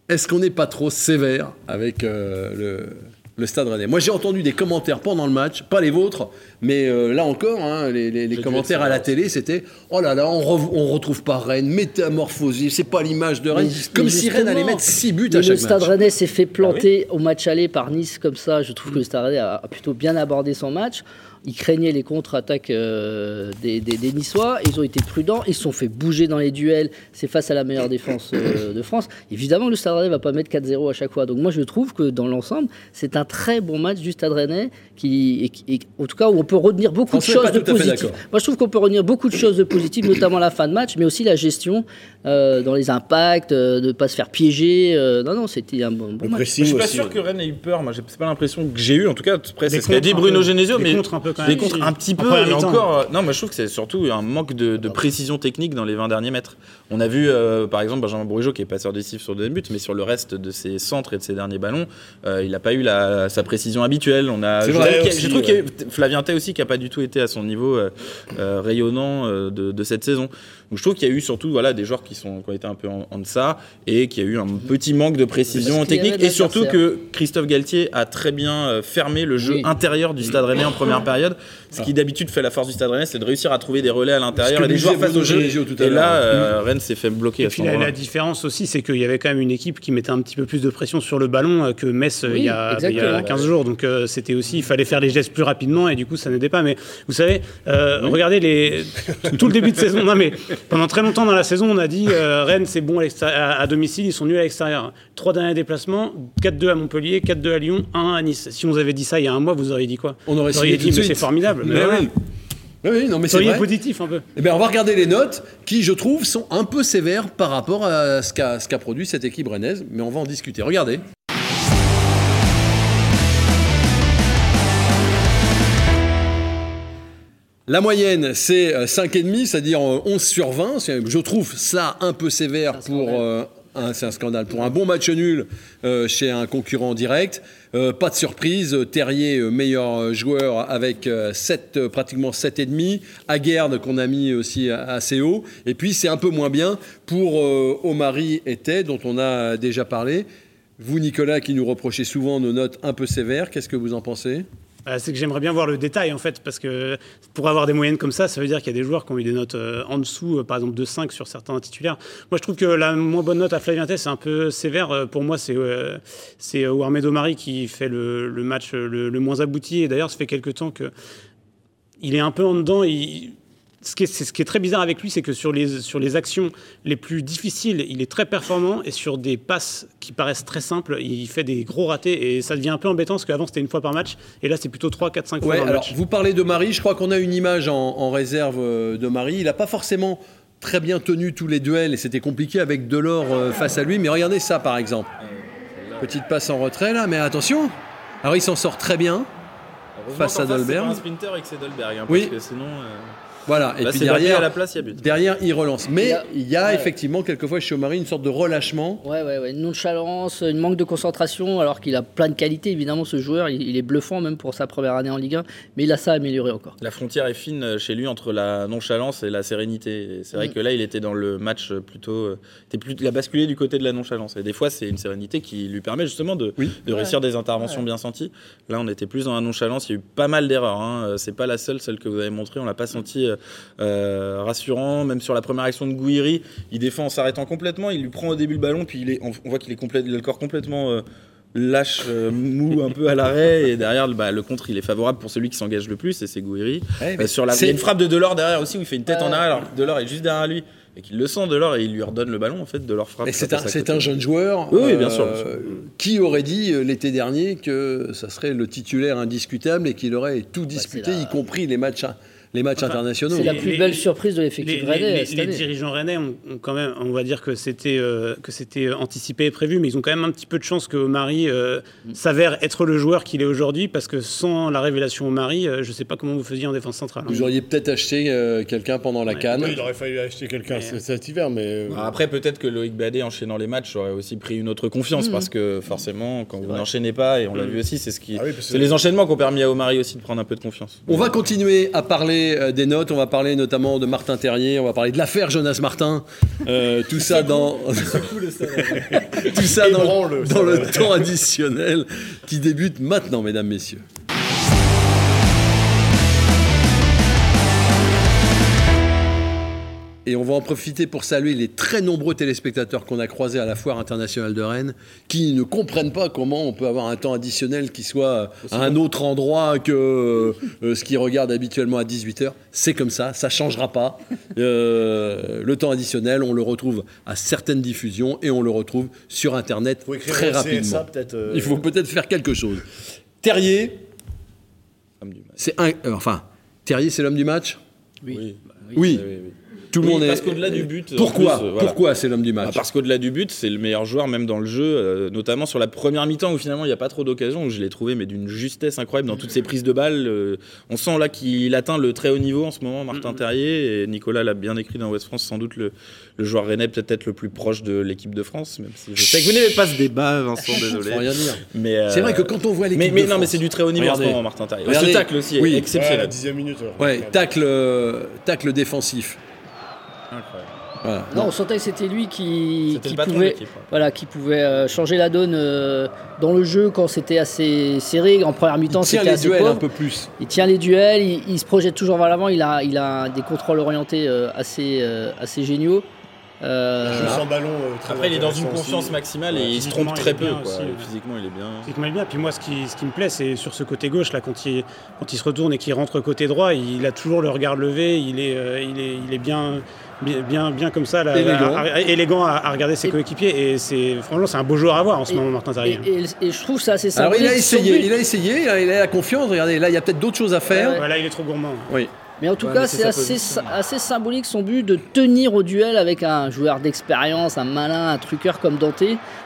Speaker 1: est-ce qu'on n'est pas trop sévère avec euh, le, le Stade Rennais Moi, j'ai entendu des commentaires pendant le match, pas les vôtres, mais euh, là encore, hein, les, les- les
Speaker 3: dû
Speaker 1: commentaires à la télé, c'était oh là là, on, rev- on retrouve pas Rennes, métamorphosé, c'est pas l'image de Rennes,
Speaker 2: Mais-
Speaker 1: comme
Speaker 2: mais
Speaker 1: si Rennes allait mettre 6 buts à
Speaker 2: le
Speaker 1: chaque
Speaker 2: Stade. Rennais s'est fait planter au match aller par Nice comme ça. Je trouve que le Stade Rennais a plutôt bien abordé son match. Ils craignaient les contre-attaques euh, des, des, des, Niçois. Ils ont été prudents. Ils se sont fait bouger dans les duels. C'est face à la meilleure défense euh, de France. Évidemment, le Stade Rennais va pas mettre 4-0 à chaque fois. Donc moi, je trouve que dans l'ensemble, c'est un très bon match du Stade Rennais, qui, et, en tout cas, où on peut retenir beaucoup de choses de positives. Moi, je trouve qu'on peut retenir beaucoup de choses de positives, notamment la fin de match, mais aussi la gestion euh, dans les impacts, euh, de ne pas se faire piéger. Euh, non, non, c'était un bon, bon match.
Speaker 3: Je suis pas sûr que Rennes ait eu peur. Moi, c'est pas l'impression que j'ai eu. En tout cas, c'est ce qu'a dit Bruno Genesio, mais
Speaker 5: contre un peu quand même.
Speaker 3: un petit peu. Et encore, non, moi, je trouve que c'est surtout un manque de, de, précision technique dans les 20 derniers mètres. On a vu, euh, par exemple, Benjamin Bourigeau qui est passeur décisif sur deux buts, mais sur le reste de ses centres et de ses derniers ballons, euh, il n'a pas eu la, sa précision habituelle. On a, j'ai trouvé qu'il y a Flavien Tay aussi qui n'a pas du tout été à son niveau euh, rayonnant de, de, cette saison. Donc je trouve qu'il y a eu surtout voilà, des joueurs qui, sont, qui ont été un peu en, en deçà et qu'il y a eu un petit manque de précision technique et surtout que Christophe Galtier a très bien fermé le jeu oui. intérieur du Stade Rennais en première période. Ce qui d'habitude fait la force du Stade Rennais, c'est de réussir à trouver des relais à l'intérieur et des joueurs face au jeu. Et là, euh, Rennes s'est fait bloquer.
Speaker 5: Et
Speaker 3: à
Speaker 5: puis la, la, différence aussi, c'est qu'il y avait quand même une équipe qui mettait un petit peu plus de pression sur le ballon que Metz oui, il, y a, il, y a, 15 jours. Donc euh, c'était aussi, il fallait faire les gestes plus rapidement et du coup ça n'aidait pas. Mais vous savez, euh, oui. regardez les, tout le début de saison. Non mais pendant très longtemps dans la saison, on a dit Rennes c'est bon à, à, domicile, ils sont nuls à l'extérieur. Trois derniers déplacements, 4-2 à Montpellier, 4-2 à Lyon, 1 à Nice. Si on vous avait dit ça il y a un mois, vous auriez dit quoi
Speaker 1: On aurait
Speaker 5: vous auriez dit mais c'est formidable.
Speaker 1: Mais mais oui. Oui, non, mais c'est
Speaker 5: positif un peu.
Speaker 1: Eh bien, on va regarder les notes qui, je trouve, sont un peu sévères par rapport à ce qu'a qu produit cette équipe rennaise, mais on va en discuter. Regardez. La moyenne, c'est 5,5, c'est-à-dire 11 sur 20. Je trouve ça un peu sévère pour euh, un, c'est un scandale. Pour un bon match nul euh, chez un concurrent direct, euh, pas de surprise. Terrier, euh, meilleur joueur avec 7, pratiquement 7,5. Aguerd qu'on a mis aussi assez haut. Et puis c'est un peu moins bien pour Omari et dont on a déjà parlé. Vous, Nicolas, qui nous reprochez souvent nos notes un peu sévères, qu'est-ce que vous en pensez?
Speaker 5: C'est que j'aimerais bien voir le détail en fait, parce que pour avoir des moyennes comme ça, ça veut dire qu'il y a des joueurs qui ont eu des notes euh, en dessous, euh, par exemple de 5 sur certains titulaires. Moi je trouve que la moins bonne note à Flavien c'est un peu sévère. Euh, Pour moi, c'est Warmed Omari qui fait le, match le, moins abouti. Et d'ailleurs, ça fait quelques temps que il est un peu en dedans. Ce qui, est, ce qui est très bizarre avec lui, c'est que sur les, sur les actions les plus difficiles, il est très performant et sur des passes qui paraissent très simples, il fait des gros ratés et ça devient un peu embêtant parce qu'avant c'était une fois par match et là c'est plutôt 3, 4, 5 fois
Speaker 1: ouais,
Speaker 5: par
Speaker 1: alors,
Speaker 5: match.
Speaker 1: Vous parlez de Marie, je crois qu'on a une image en, en réserve de Marie. Il n'a pas forcément très bien tenu tous les duels et c'était compliqué avec Delors face à lui, mais regardez ça par exemple. Petite passe en retrait là, mais attention. Alors il s'en sort très bien face à Dolberg.
Speaker 3: C'est un sprinter et que c'est Dolberg, hein,
Speaker 1: oui.
Speaker 3: parce que sinon. Euh...
Speaker 1: Voilà, et
Speaker 3: Là,
Speaker 1: puis derrière,
Speaker 3: à la place, il y a but.
Speaker 1: derrière, il relance. Mais il y a,
Speaker 2: il y a ouais.
Speaker 1: effectivement, quelquefois, chez Omari, une sorte de relâchement.
Speaker 2: Ouais, ouais, ouais. Une nonchalance, une manque de concentration, alors qu'il a plein de qualités, évidemment, ce joueur. Il, il, est bluffant, même pour sa première année en Ligue 1. Mais il a ça à améliorer encore.
Speaker 3: La frontière est fine chez lui entre la nonchalance et la sérénité. C'est vrai mm. que là, il était dans le match plutôt. Plus, il a basculé du côté de la nonchalance. Et des fois, c'est une sérénité qui lui permet justement de,
Speaker 1: oui.
Speaker 3: de réussir ouais. des interventions ouais. bien senties. Là, on était plus dans la nonchalance. Il y a eu pas mal d'erreurs. Hein. C'est pas la seule, celle que vous avez montrée. On l'a pas senti. Euh, rassurant. Même sur la première action de Gouiri, il défend en s'arrêtant complètement. Il lui prend au début le ballon, puis il est, on voit qu'il est complet, il a le corps complètement euh, lâche, euh, mou, un peu à l'arrêt. Et derrière, bah, le contre, il est favorable pour celui qui s'engage le plus, et c'est Gouiri.
Speaker 1: Ouais,
Speaker 3: euh, sur la, il y a une frappe de Delors derrière aussi où il fait une tête en arrière, alors que Delors est juste derrière lui. Et qu'il le sent Delors et il lui redonne le ballon en fait de leur frappe.
Speaker 1: C'est un, un, jeune joueur.
Speaker 3: Oui, oui bien, sûr, bien sûr.
Speaker 1: Qui aurait dit l'été dernier que ça serait le titulaire indiscutable et qu'il aurait tout disputé, bah, la... y compris les matchs les matchs enfin, internationaux.
Speaker 2: C'est la plus belle surprise de l'effectif rennais.
Speaker 5: Les, les, les dirigeants rennais ont, ont, quand même, on va dire que c'était euh, que c'était anticipé et prévu, mais ils ont quand même un petit peu de chance que Marie euh, mm. s'avère être le joueur qu'il est aujourd'hui, parce que sans la révélation Marie, euh, je ne sais pas comment vous faisiez en défense centrale.
Speaker 1: Vous auriez peut-être acheté euh, quelqu'un pendant la
Speaker 4: ouais.
Speaker 1: canne.
Speaker 4: Oui, il aurait fallu acheter quelqu'un mais... cet hiver, mais
Speaker 3: après peut-être que Loïc Badet enchaînant les matchs aurait aussi pris une autre confiance, mmh. parce que forcément, quand vous n'enchaînez pas, et on l'a mmh. vu aussi, c'est ce qui, ah oui, c'est les enchaînements qui ont permis à Omari aussi de prendre un peu de confiance.
Speaker 1: On va continuer à parler des notes. On va parler notamment de Martin Terrier, on va parler de l'affaire Jonas Martin, euh, tout ça dans tout ça dans, dans le temps additionnel qui débute maintenant, mesdames, messieurs. Et on va en profiter pour saluer les très nombreux téléspectateurs qu'on a croisés à la foire internationale de Rennes, qui ne comprennent pas comment on peut avoir un temps additionnel qui soit à un autre endroit que euh, ce qu'ils regardent habituellement à 18h. C'est comme ça, ça changera pas. Euh, le temps additionnel, on le retrouve à certaines diffusions et on le retrouve sur Internet
Speaker 4: Faut écrire
Speaker 1: très
Speaker 4: CSA,
Speaker 1: rapidement.
Speaker 4: euh,
Speaker 1: Il faut peut-être faire quelque chose. Terrier, c'est un, euh, enfin, Terrier, c'est l'homme du match?
Speaker 3: Oui.
Speaker 1: Oui,
Speaker 3: Oui, oui, oui.
Speaker 1: Tout le
Speaker 3: Oui,
Speaker 1: monde est.
Speaker 3: parce qu'au-delà du but,
Speaker 1: Pourquoi
Speaker 3: plus, voilà.
Speaker 1: Pourquoi c'est l'homme du match
Speaker 3: parce qu'au-delà du but, c'est le meilleur joueur même dans le jeu, euh, notamment sur la première mi-temps où finalement il n'y a pas trop d'occasions, où je l'ai trouvé mais d'une justesse incroyable dans toutes ses prises de balles. euh, on sent là qu'il atteint le très haut niveau en ce moment, Martin Terrier, et Nicolas l'a bien écrit dans West France, sans doute le, le joueur rennais peut-être le plus proche de l'équipe de France, même si je sais que vous n'avez pas ce débat, Vincent, désolé.
Speaker 1: Faut rien dire.
Speaker 3: Mais, euh,
Speaker 1: C'est vrai que quand on voit l'équipe
Speaker 3: mais, mais
Speaker 1: de
Speaker 3: non, mais
Speaker 1: France-
Speaker 3: c'est du très haut niveau
Speaker 1: Regardez.
Speaker 3: en ce moment, Martin Terrier. Ce tacle aussi
Speaker 1: Oui.
Speaker 3: est
Speaker 4: Ouais, la
Speaker 3: exceptionnel.
Speaker 4: dixième minute.
Speaker 1: Ouais, tacle, euh, tacle défensif. Voilà.
Speaker 2: Non, on sentait que c'était lui qui, pouvait,
Speaker 3: ouais.
Speaker 2: voilà, qui pouvait euh, changer la donne euh, dans le jeu quand c'était assez serré. En première mi-temps,
Speaker 1: Il tient
Speaker 2: c'était
Speaker 1: les
Speaker 2: assez
Speaker 1: duels
Speaker 2: pauvre.
Speaker 1: un peu plus.
Speaker 2: Il tient les duels, il, il se projette toujours vers l'avant. Il a, il a des contrôles orientés euh, assez, euh, assez géniaux. Euh,
Speaker 4: sans ballon. euh, très
Speaker 3: Après, il est dans une
Speaker 4: aussi.
Speaker 3: maximale et il se trompe très peu.
Speaker 5: bien
Speaker 3: quoi.
Speaker 5: aussi, ouais.
Speaker 3: Physiquement, il est bien.
Speaker 5: Physiquement, il est bien. Puis moi, ce qui, ce qui me plaît, c'est sur ce côté gauche, là, quand il, quand il se retourne et qu'il rentre côté droit, il a toujours le regard levé, il est, euh, il est, il est bien, bien, bien, bien comme ça, là,
Speaker 1: Élégant.
Speaker 5: à- à- élégant à, à regarder ses
Speaker 2: Et-
Speaker 5: coéquipiers. Et c'est, franchement, c'est un beau joueur à voir en ce
Speaker 2: Et-
Speaker 5: moment, Martin Terrier.
Speaker 2: et- et je trouve ça assez
Speaker 1: Alors il
Speaker 2: symbolique.
Speaker 1: a
Speaker 2: son
Speaker 1: essayé,
Speaker 2: but.
Speaker 1: il a essayé, il a il a la confiance. Regardez, là il y a peut-être d'autres choses à faire.
Speaker 2: Ouais.
Speaker 5: Voilà, il est trop gourmand.
Speaker 1: Oui.
Speaker 2: Mais en tout
Speaker 3: Ouais,
Speaker 2: cas,
Speaker 3: c'est
Speaker 2: assez, symbolique son but de tenir au duel avec un joueur d'expérience, un malin, un truqueur comme Dante,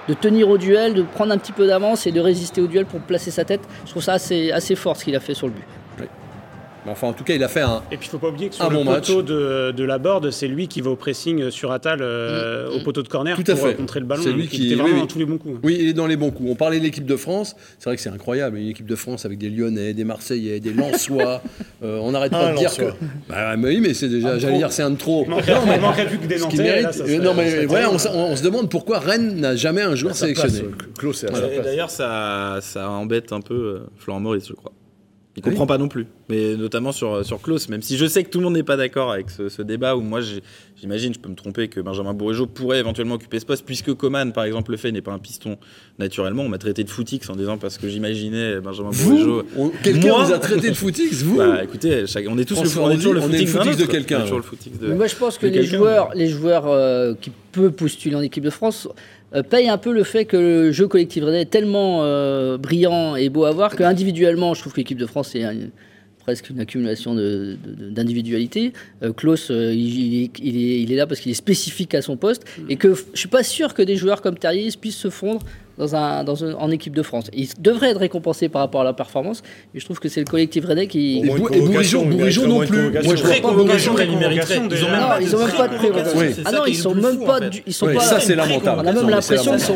Speaker 2: de tenir au duel, de prendre un petit peu d'avance et de résister au duel pour placer sa tête. Je trouve ça assez, assez fort ce qu'il a fait sur le but.
Speaker 1: Mais Enfin, en tout cas, il a fait un.
Speaker 5: Et puis il faut pas oublier que sur
Speaker 1: Un
Speaker 5: le
Speaker 1: bon match.
Speaker 5: poteau de, de la board, c'est lui qui va au pressing sur Atal euh, au poteau de corner
Speaker 1: Tout à
Speaker 5: pour
Speaker 1: fait.
Speaker 5: euh, contrer le ballon.
Speaker 1: C'est lui qui-
Speaker 5: il était
Speaker 1: oui,
Speaker 5: vraiment
Speaker 1: oui.
Speaker 5: dans tous les bons coups.
Speaker 1: Oui, il est dans les bons coups. On parlait de l'équipe de France. C'est vrai que c'est incroyable. Une équipe de France avec des Lyonnais, des Marseillais, des Lensois. Euh, on n'arrête pas
Speaker 4: Un
Speaker 1: de dire que. Bah, mais oui, mais c'est déjà. J'allais dire, c'est un de trop.
Speaker 5: Il manquerait,
Speaker 1: Non, mais
Speaker 5: il manquerait plus que des Nantais.
Speaker 1: mérite.
Speaker 5: là, ça
Speaker 1: euh,
Speaker 5: serait-
Speaker 1: non, mais ouais, on, se demande pourquoi Rennes n'a jamais un joueur sélectionné.
Speaker 4: euh.
Speaker 3: D'ailleurs, ça, ça embête un peu euh, Florent Maurice, je crois. Il comprend pas non plus, mais notamment sur, sur Klaus, même si je sais que tout le monde n'est pas d'accord avec ce, ce débat, où moi j'imagine, je peux me tromper, que Benjamin Bourigeau pourrait éventuellement occuper ce poste, puisque Coman, par exemple, le fait, n'est pas un piston naturellement. On m'a traité de footix en disant parce que j'imaginais Benjamin
Speaker 1: on- Quelqu'un vous a traité de footix, vous
Speaker 3: Bah écoutez, chaque- on est tous le, on est toujours le
Speaker 1: on est le
Speaker 3: footix
Speaker 1: de quelqu'un,
Speaker 3: On est toujours
Speaker 1: ouais.
Speaker 3: le footix de-
Speaker 2: Mais moi, je pense que les joueurs, les joueurs euh, qui peuvent postuler en équipe de France euh, payent un peu le fait que le jeu collectif rennais est tellement euh, brillant et beau à voir qu'individuellement, je trouve que l'équipe de France est presque une accumulation d'individualité. Euh, Klaus, euh, il, est, là parce qu'il est spécifique à son poste et que je suis pas sûr que des joueurs comme Terrier puissent se fondre dans un, dans un- en équipe de France. Ils devraient être récompensés par rapport à leur performance, mais je trouve que c'est le collectif rennais qui...
Speaker 1: Et Bourigeau- non plus. Moi, je vois pas Bourigeau.
Speaker 3: Ils ont
Speaker 5: déjà.
Speaker 3: même
Speaker 2: Non,
Speaker 3: pas
Speaker 2: ils
Speaker 3: de
Speaker 2: ont même pas de
Speaker 3: pré-convocation,
Speaker 2: pré-
Speaker 1: Oui.
Speaker 3: c'est
Speaker 2: Ah non, ils sont même pas ils sont
Speaker 1: Oui,
Speaker 2: pas
Speaker 1: ça, c'est lamentable.
Speaker 2: On a même l'impression qu'ils sont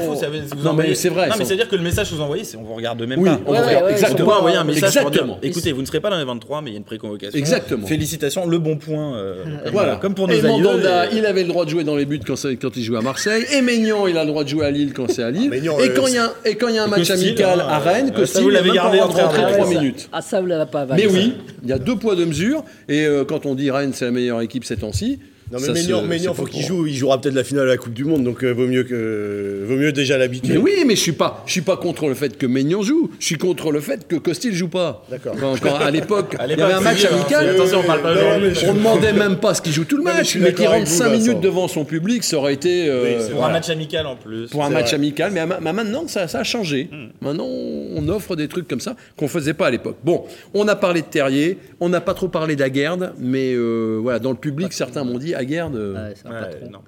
Speaker 1: Non, mais c'est vrai,
Speaker 3: Non, mais
Speaker 1: ils
Speaker 3: c'est-à-dire que le message que vous envoyez, c'est on vous regarde même
Speaker 1: Oui,
Speaker 3: pas.
Speaker 1: on
Speaker 3: On
Speaker 1: exactement.
Speaker 3: doit envoyer un message pour dire écoutez, vous ne serez pas dans les 23, mais il y a une préconvocation.
Speaker 1: Exactement.
Speaker 3: Félicitations, le bon point. euh,
Speaker 1: Voilà.
Speaker 3: comme pour nos.
Speaker 1: Mandanda, il avait le droit de jouer dans les buts quand, il jouait à Marseille. Et Maignan, il a le droit de jouer à Lille quand c'est à Lille. Et, quand il y a, et quand il y a un match amical
Speaker 3: hein,
Speaker 1: à Rennes,
Speaker 3: euh,
Speaker 1: Costil,
Speaker 3: ça, vous l'avez gardé Ah,
Speaker 1: 3
Speaker 2: ça-
Speaker 1: minutes.
Speaker 2: Ah ça, vous l'avez pas
Speaker 1: Mais oui, il y a deux poids, deux mesures. Et euh, quand on dit Rennes, c'est la meilleure équipe ces temps-ci.
Speaker 4: Non mais Maignan,
Speaker 1: se-
Speaker 4: Maignan, faut qu'il joue, il jouera peut-être la finale de la Coupe du Monde, donc euh, vaut mieux que vaut mieux déjà l'habituer.
Speaker 1: Mais oui, mais je suis pas, je suis pas contre le fait que Maignan joue. Je suis contre le fait que Costil joue pas.
Speaker 4: D'accord.
Speaker 1: Quand, quand, à l'époque,
Speaker 3: À
Speaker 1: il y avait un match
Speaker 3: hein,
Speaker 1: amical.
Speaker 3: Attention, on parle pas
Speaker 1: On demandait même pas ce qu'il joue tout le
Speaker 4: Non, mais je
Speaker 1: match, mais, qu'il rentre
Speaker 4: vous,
Speaker 1: 5
Speaker 4: Vincent.
Speaker 1: minutes devant son public, ça aurait été. euh,
Speaker 3: Pour
Speaker 4: Voilà.
Speaker 3: un match amical en plus.
Speaker 1: pour un match
Speaker 4: vrai.
Speaker 1: amical, mais, ma- ma- maintenant ça, ça a changé. Maintenant on offre des trucs comme ça qu'on faisait pas à l'époque. Bon, on a parlé de Terrier, on n'a pas trop parlé d'Aguerd, mais euh, voilà, dans le public certains m'ont dit Aguerd. euh,
Speaker 2: Ouais, c'est un
Speaker 3: Ouais,
Speaker 2: patron.
Speaker 3: non.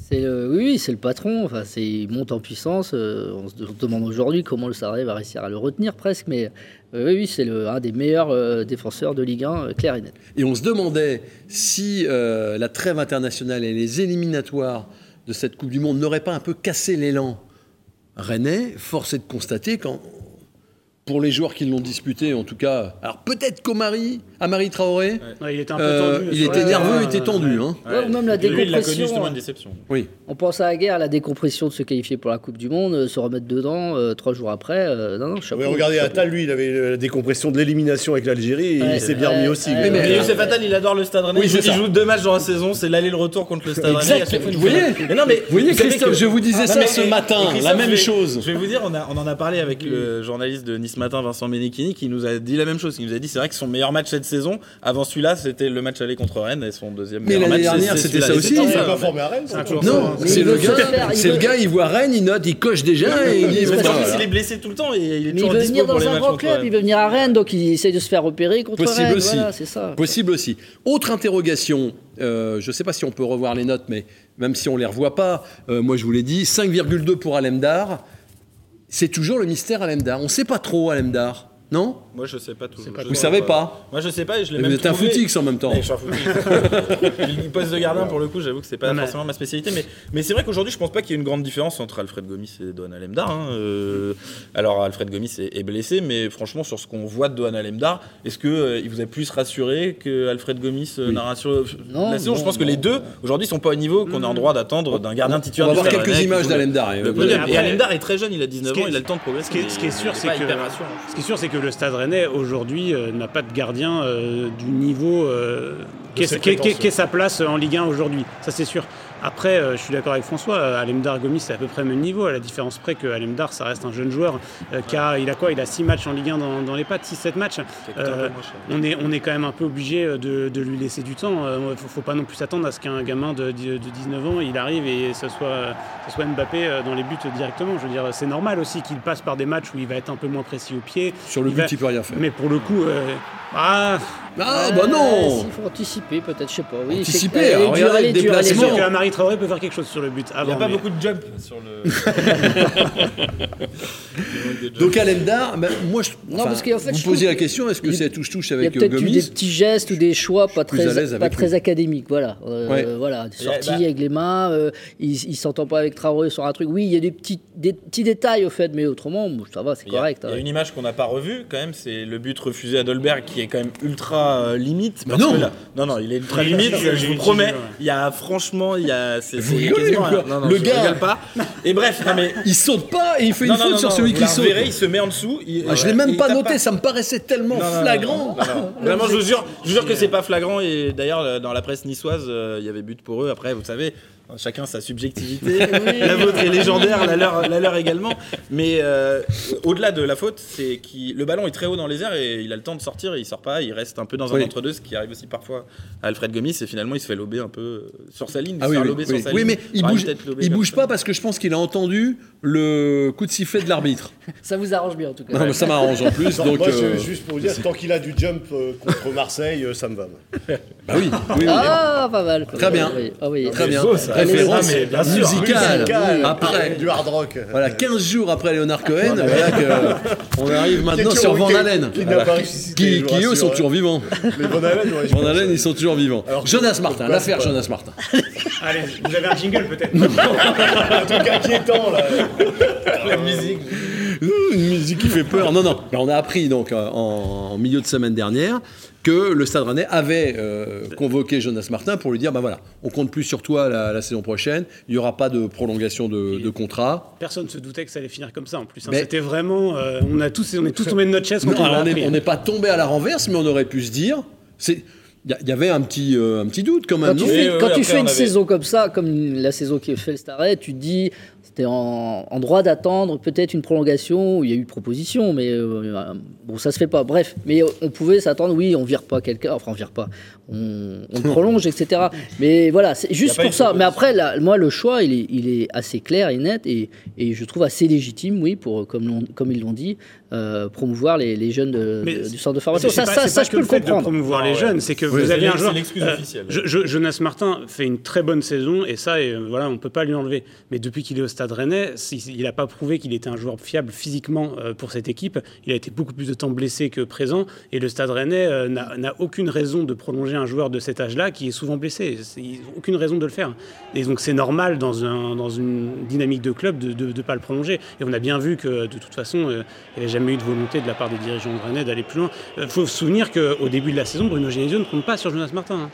Speaker 2: C'est le- oui, oui, c'est le patron. Enfin, c'est, il monte en puissance. euh, on se de- demande aujourd'hui comment le Sarri va réussir à le retenir presque, mais euh, oui, oui, c'est le, un des meilleurs euh, défenseurs de Ligue 1, euh, clair et net.
Speaker 1: Et on se demandait si euh, la trêve internationale et les éliminatoires de cette Coupe du Monde n'auraient pas un peu cassé l'élan rennais. Force est de constater qu'en pour les joueurs qui l'ont disputé, en tout cas. Alors peut-être qu'Omari, Amari Traoré,
Speaker 5: Ouais, il était un peu
Speaker 1: euh,
Speaker 5: tendu.
Speaker 1: il était nerveux, il était tendu.
Speaker 5: ouais.
Speaker 1: hein.
Speaker 2: Ouais, ou même la
Speaker 3: Lui, il
Speaker 2: décompression,
Speaker 3: justement
Speaker 2: hein.
Speaker 3: une déception.
Speaker 1: Oui.
Speaker 2: On pense à la guerre, la décompression de se qualifier pour la Coupe du Monde, euh, se remettre dedans euh, trois jours après. euh, non, non, chapeau.
Speaker 4: Ouais, regardez,
Speaker 2: chapeau.
Speaker 4: Attal, lui, il avait la décompression de l'élimination avec l'Algérie et
Speaker 2: Ouais,
Speaker 4: il s'est bien remis aussi.
Speaker 1: mais-
Speaker 3: Mais Youssef Attal, il adore le Stade Rennais.
Speaker 1: Oui,
Speaker 3: il, il joue deux matchs dans la saison, c'est l'aller le retour contre le Stade Rennais.
Speaker 1: Vous voyez
Speaker 3: Mais non, mais
Speaker 1: Vous voyez,
Speaker 3: savez
Speaker 1: Christophe,
Speaker 3: que-
Speaker 1: je vous disais ça ce matin, la même chose.
Speaker 3: Je vais vous dire, on, a, on en a parlé avec le journaliste de Nice Matin, Vincent Menechini, qui nous a dit la même chose. Il nous a dit c'est vrai que son meilleur match cette saison, avant celui-là, c'était le match aller contre Rennes et son deuxième
Speaker 1: Mais
Speaker 3: meilleur match.
Speaker 1: dernière, c'était ça aussi.
Speaker 4: Il pas formé à Rennes.
Speaker 1: Non, c'est le gars, c'est le gars, il voit Rennes, il note, il coche déjà et il
Speaker 3: est blessé tout le temps il est toujours
Speaker 2: veut
Speaker 3: dispo
Speaker 2: venir
Speaker 3: pour
Speaker 2: dans
Speaker 3: les
Speaker 2: un
Speaker 3: matchs
Speaker 2: grand
Speaker 3: contre
Speaker 2: club,
Speaker 3: Rennes.
Speaker 2: il veut venir à Rennes, donc il essaye de se faire repérer contre
Speaker 1: Possible
Speaker 2: Rennes. c'est ça.
Speaker 1: Possible aussi. Autre interrogation, euh, je ne sais pas si on peut revoir les notes, mais même si on ne les revoit pas, euh, moi je vous l'ai dit, 5,2 pour Alemdar. C'est toujours le mystère Alemdar. On ne sait pas trop Alemdar, non
Speaker 3: Moi, je sais pas tout.
Speaker 1: Vous savez pas
Speaker 3: Moi, je sais pas et je l'ai
Speaker 1: Vous
Speaker 3: même
Speaker 1: êtes un footix en même temps.
Speaker 3: Ouais, je suis un footix. Le poste de gardien, pour le coup, j'avoue que c'est pas forcément ma spécialité. Mais, mais c'est vrai qu'aujourd'hui, je pense pas qu'il y ait une grande différence entre Alfred Gomis et Dohan Alemdar. hein. Euh, alors, Alfred Gomis est, est blessé, mais franchement, sur ce qu'on voit de Dohan Alemdar, est-ce qu'il vous a plus rassuré que Alfred Gomis euh, n'a rassuré
Speaker 2: Non,
Speaker 3: la saison? Je
Speaker 2: non,
Speaker 3: pense que les deux, aujourd'hui, sont pas au niveau qu'on est en droit d'attendre d'un gardien
Speaker 1: On
Speaker 3: titulaire.
Speaker 1: va
Speaker 3: du
Speaker 1: voir quelques images d'Alemdar. euh,
Speaker 5: après-
Speaker 3: Et Alemdar est très jeune, il a 19
Speaker 5: Ce qui
Speaker 3: ans, il a le temps de progresser.
Speaker 5: Ce qui est, sûr,
Speaker 3: il
Speaker 5: c'est que le Stade Rennais aujourd'hui euh, n'a pas de gardien euh, du niveau euh, qu'est qu'est sa place en Ligue 1 aujourd'hui? Ça c'est sûr. Après, euh, je suis d'accord avec François. euh, Alemdar Gomis c'est à peu près le même niveau, à la différence près que Alemdar, ça reste un jeune joueur euh, qui a, il a quoi? Il a 6 matchs en Ligue 1 dans, dans les pattes, 6-7 matchs. Euh, on est, on est quand même un peu obligé de, de lui laisser du temps. Il ne faut, faut pas non plus s'attendre à ce qu'un gamin de, de 19 ans, il arrive et ce soit, ce soit Mbappé dans les buts directement. Je veux dire, c'est normal aussi qu'il passe par des matchs où il va être un peu moins précis au pied.
Speaker 1: Sur le
Speaker 5: Il
Speaker 1: but,
Speaker 5: va-
Speaker 1: il peut rien faire.
Speaker 5: Mais pour le coup, euh, ah,
Speaker 1: Ah,
Speaker 2: Ouais,
Speaker 1: bah non
Speaker 2: Il faut anticiper, peut-être, je sais pas. Oui,
Speaker 1: Anticiper, alors, regardez le déplacement.
Speaker 5: sûr
Speaker 2: dure.
Speaker 5: que Marie Traoré peut faire quelque chose sur le but.
Speaker 3: Il n'y a pas
Speaker 5: mais-
Speaker 3: beaucoup de jump sur le.
Speaker 1: Donc Alemdar, ben, moi je.
Speaker 2: Non,
Speaker 1: enfin,
Speaker 2: parce qu'en fait,
Speaker 1: vous
Speaker 2: je trouve
Speaker 1: la question, est-ce que
Speaker 2: il-
Speaker 1: c'est touche-touche
Speaker 2: Il y a
Speaker 1: avec euh,
Speaker 2: peut-être eu
Speaker 1: Gomis
Speaker 2: des petits gestes ou des choix pas
Speaker 1: à
Speaker 2: très, pas
Speaker 1: avec
Speaker 2: très
Speaker 1: lui.
Speaker 2: académiques. Voilà, Euh,
Speaker 1: Ouais.
Speaker 2: voilà
Speaker 3: bah-
Speaker 2: avec les mains. euh, il, il s'entend pas avec Traoré sur un truc. Oui, il y a des petits, des petits détails au fait, mais autrement, ça va, c'est correct.
Speaker 3: Il y a
Speaker 2: hein.
Speaker 3: une image qu'on n'a pas revue quand même, c'est le but refusé à Dolberg qui est quand même ultra euh, limite.
Speaker 1: Bah
Speaker 3: parce
Speaker 1: non.
Speaker 3: que là- non, non, il est ultra limite. je
Speaker 5: j'ai
Speaker 3: vous promets. Il y a franchement, il y a. C'est
Speaker 1: Vous rigolez ou quoi Le
Speaker 3: je
Speaker 1: gars-
Speaker 3: rigole pas. Et bref, non mais.
Speaker 1: Il saute pas et il fait une
Speaker 3: non,
Speaker 1: faute
Speaker 3: non,
Speaker 1: sur
Speaker 3: non,
Speaker 1: celui
Speaker 3: vous
Speaker 1: qui
Speaker 3: la
Speaker 1: saute.
Speaker 3: il se met en dessous. il-
Speaker 1: Ah, je l'ai
Speaker 3: ouais,
Speaker 1: même
Speaker 3: il
Speaker 1: pas
Speaker 3: tape
Speaker 1: noté, ça me paraissait tellement
Speaker 3: Non, non, non,
Speaker 1: flagrant.
Speaker 3: non, non, non. Vraiment, je vous jure, je vous jure que c'est pas flagrant. Et d'ailleurs, dans la presse niçoise, euh, il y avait but pour eux. Après, vous savez, chacun sa subjectivité. la vôtre est légendaire, la leur, la leur également. Mais euh, au-delà de la faute, c'est que le ballon est très haut dans les airs et il a le temps de sortir. Et il sort pas, il reste un peu dans un
Speaker 1: Oui.
Speaker 3: entre-deux, ce qui arrive aussi parfois à Alfred Gomis. Et finalement, il se fait lober un peu euh, sur sa ligne.
Speaker 1: Ah
Speaker 3: se
Speaker 1: oui,
Speaker 3: faire
Speaker 1: oui,
Speaker 3: sur sa
Speaker 1: Oui,
Speaker 3: ligne.
Speaker 1: mais il bouge, il bouge
Speaker 3: ça.
Speaker 1: pas parce que je pense qu'il a entendu le coup de sifflet de l'arbitre.
Speaker 2: Ça vous arrange bien en tout cas.
Speaker 1: Non, mais ça m'arrange en plus,
Speaker 4: Non,
Speaker 1: donc.
Speaker 4: moi,
Speaker 1: euh,
Speaker 4: juste pour vous dire, tant qu'il a du jump euh, contre Marseille, euh, ça me va.
Speaker 1: Bah oui, oui, oui.
Speaker 2: Ah, pas mal.
Speaker 1: Très bien.
Speaker 2: Ah oui, ah oui.
Speaker 1: Très bien.
Speaker 3: beau, ça.
Speaker 1: Référence
Speaker 3: Mais bien sûr.
Speaker 1: musicale.
Speaker 2: Musical.
Speaker 1: Après,
Speaker 4: Du hard rock.
Speaker 1: voilà, 15 jours après Leonard Cohen, voilà que on arrive maintenant
Speaker 4: Qui-
Speaker 1: sur Van Halen.
Speaker 4: qui ressuscité,
Speaker 1: Qui, qui, eux sont
Speaker 4: hein.
Speaker 1: toujours vivants.
Speaker 4: Les Van Halen, ouais,
Speaker 1: Van Halen, ils sont toujours vivants.
Speaker 4: Alors
Speaker 1: Jonas Martin, l'affaire Jonas Martin.
Speaker 5: Allez, vous avez un jingle peut-être
Speaker 4: Un truc inquiétant, là.
Speaker 3: La musique.
Speaker 1: Une musique qui fait peur. Non, non. Mais on a appris donc euh, en, en milieu de semaine dernière que le Stade Rennais avait euh, convoqué Jonas Martin pour lui dire bah voilà, on compte plus sur toi la, la saison prochaine. Il n'y aura pas de prolongation de, de contrat.
Speaker 5: Personne ne se doutait que ça allait finir comme ça en plus. hein. C'était vraiment. euh, on, a tous, on est tous tombés de notre chaise quand
Speaker 1: Non,
Speaker 5: on
Speaker 1: on n'est pas tombé à la renverse, mais on aurait pu se dire. C'est il y avait un petit, euh, un petit doute quand même.
Speaker 2: Quand tu fais,
Speaker 3: oui,
Speaker 2: quand
Speaker 3: oui,
Speaker 2: tu
Speaker 3: après,
Speaker 2: fais
Speaker 3: on
Speaker 2: une
Speaker 3: avait-
Speaker 2: saison comme ça, comme la saison qui fait le Starret, tu te dis c'était en, en droit d'attendre peut-être une prolongation, où il y a eu proposition, mais euh, bon, ça se fait pas. Bref, mais on pouvait s'attendre, oui, on vire pas quelqu'un, enfin on vire pas, on, on prolonge, etc. Mais voilà, c'est juste pour ça. Mais après, là, moi, le choix, il est, il est assez clair et net, et, et je trouve assez légitime, oui, pour, comme, l'on- comme ils l'ont dit, euh, promouvoir les, les jeunes de- du centre de formation. Ça,
Speaker 5: pas-
Speaker 2: ça,
Speaker 5: c'est
Speaker 2: ça,
Speaker 5: pas
Speaker 2: je
Speaker 5: que
Speaker 2: peux
Speaker 5: le fait de
Speaker 2: comprendre.
Speaker 5: promouvoir
Speaker 3: Ah
Speaker 5: les
Speaker 3: ouais.
Speaker 5: jeunes, c'est que
Speaker 1: Oui,
Speaker 5: vous avez un joueur.
Speaker 3: c'est l'excuse officielle.
Speaker 5: Je- je- Jonas Martin fait une très bonne saison et ça, et, euh, voilà, on peut pas lui enlever. Mais depuis qu'il est au Stade Rennais, il n'a pas prouvé qu'il était un joueur fiable physiquement euh, pour cette équipe. Il a été beaucoup plus de temps blessé que présent. Et le Stade Rennais euh, n'a aucune raison de prolonger un joueur de cet âge-là qui est souvent blessé. Ils n'ont aucune raison de le faire. Et donc c'est normal dans, un, dans une dynamique de club de ne pas le prolonger. Et on a bien vu que de toute façon, il n'y avait jamais eu de volonté de la part des dirigeants de Rennais d'aller plus loin. Il faut se souvenir qu'au début de la saison, Bruno Genesio ne compte pas sur Jonas Martin. Hein.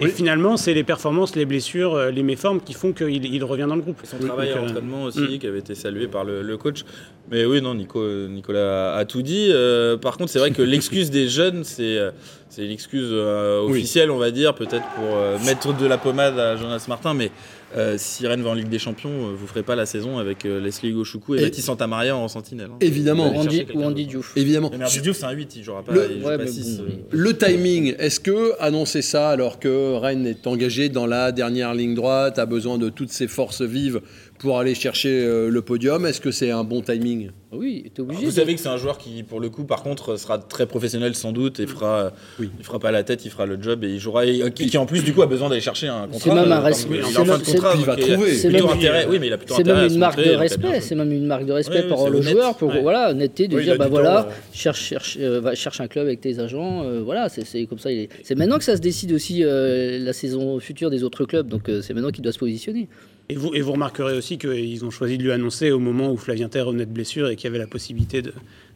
Speaker 5: Et finalement, c'est les performances, les blessures, euh, les méformes qui font qu'il il revient dans le groupe.
Speaker 3: Son travail à l'entraînement aussi, mm. qui avait été salué par le, coach. Mais oui, non, Nico, Nicolas a tout dit. Euh, par contre, c'est vrai que l'excuse des jeunes, c'est euh, l'excuse officielle, on va dire, peut-être pour mettre de la pommade à Jonas Martin. Mais euh, si Rennes va en Ligue des Champions, euh, vous ferez pas la saison avec euh, Leslie Gauchoukou et, et Baptiste Santamaria en sentinelle. Hein.
Speaker 1: Évidemment.
Speaker 2: Ou Andy, Diouf.
Speaker 1: Évidemment.
Speaker 3: Mais Andy Diouf, c'est un 8, il jouera pas, le, pas 6.
Speaker 1: Le timing, est-ce que annoncer ça alors que Rennes est engagé dans la dernière ligne droite, a besoin de toutes ses forces vives pour aller chercher euh, le podium. Est-ce que c'est un bon timing?
Speaker 2: Oui, tu obligé.
Speaker 3: vous savez que c'est un joueur qui, pour le coup, par contre, sera très professionnel sans doute et fera, oui. il fera pas la tête, il fera le job et il jouera. Et, qui, en plus, du coup, a besoin d'aller chercher un contrat.
Speaker 2: C'est même un respect.
Speaker 1: Il, il va trouver.
Speaker 3: C'est même, intérêt. Oui, mais il a plutôt intérêt
Speaker 2: même une marque de respect. C'est même une marque de respect pour le joueur, pour voilà, honnêteté de dire bah voilà, cherche, cherche, euh, cherche un club avec tes agents. Euh, voilà, c'est comme ça. C'est maintenant que ça se décide aussi la saison future des autres clubs. Donc c'est maintenant qu'il doit se positionner.
Speaker 5: Et vous, et vous remarquerez aussi qu'ils ont choisi de lui annoncer au moment où Flavien Terre revenait de blessure et qu'il y avait la possibilité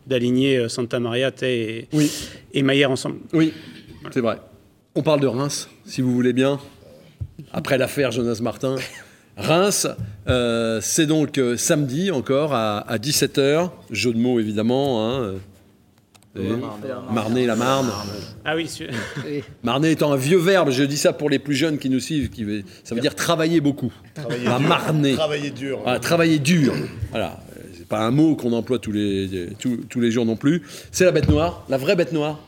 Speaker 5: d'aligner euh, Santa Maria, et, oui. et Maillère ensemble.
Speaker 1: Oui, c'est vrai. On parle de Reims, si vous voulez bien. Après l'affaire Jonas Martin. Reims, euh, c'est donc euh, samedi encore à, 17h. Jeu de mots évidemment. Hein, Marnay, la Marne.
Speaker 5: Ah oui,
Speaker 1: Marnay étant un vieux verbe, je dis ça pour les plus jeunes qui nous suivent, qui, ça veut dire travailler beaucoup.
Speaker 4: Travailler dur. Travailler dur.
Speaker 1: travailler dur. Voilà. C'est pas un mot qu'on emploie tous les, tous les jours non plus. C'est la bête noire, la vraie bête noire.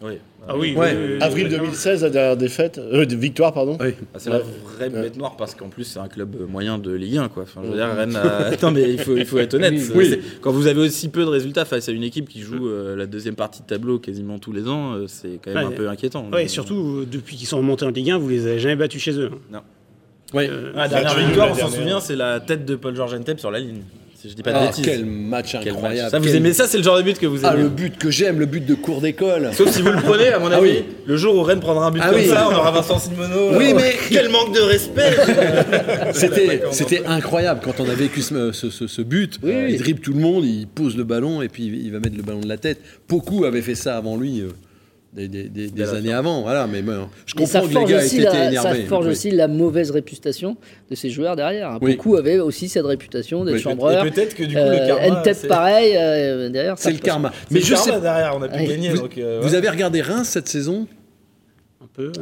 Speaker 3: Oui.
Speaker 5: Ah oui,
Speaker 4: Avril 2016, la dernière défaite, euh, victoire, pardon.
Speaker 3: Ah, c'est la vraie bête noire parce qu'en plus c'est un club moyen de Ligue 1, quoi. Enfin, je veux dire, Rennes. Attends, mais il faut, il faut être honnête. Quand vous avez aussi peu de résultats face à une équipe qui joue euh, la deuxième partie de tableau quasiment tous les ans, euh, c'est quand même un peu inquiétant.
Speaker 5: Oui, surtout depuis qu'ils sont remontés en Ligue 1, vous les avez jamais battus chez eux.
Speaker 3: Non. Oui. la dernière victoire, on s'en souvient, c'est la tête de Paul Georges Entep sur la ligne je dis pas de
Speaker 1: ah, Quel match incroyable.
Speaker 3: Ça, vous aimez ça, c'est le genre de but que vous
Speaker 1: ah,
Speaker 3: aimez.
Speaker 1: Ah, le but que j'aime, le but de cours d'école.
Speaker 3: Sauf si vous le prenez, à mon ah avis. Le jour où Rennes prendra un but comme ça, on aura Vincent Simono.
Speaker 1: Oui, mais
Speaker 3: quel manque de respect.
Speaker 1: c'était, c'était incroyable quand on a vécu ce, ce, but. il dribble tout le monde, il pose le ballon et puis il va mettre le ballon de la tête. Beaucoup avaient fait ça avant lui. Euh des, années avant. Voilà, mais je comprends que les gars étaient énervés.
Speaker 2: Ça forge aussi la mauvaise réputation de ces joueurs derrière. Beaucoup avaient aussi cette réputation d'être chambreurs.
Speaker 3: peut-être que du coup, le karma.
Speaker 2: tête pareil, euh, derrière.
Speaker 1: C'est le karma.
Speaker 3: Mais je sais derrière, on a pu gagner.
Speaker 1: Vous,
Speaker 3: euh,
Speaker 1: vous avez regardé Reims cette saison
Speaker 5: Un peu,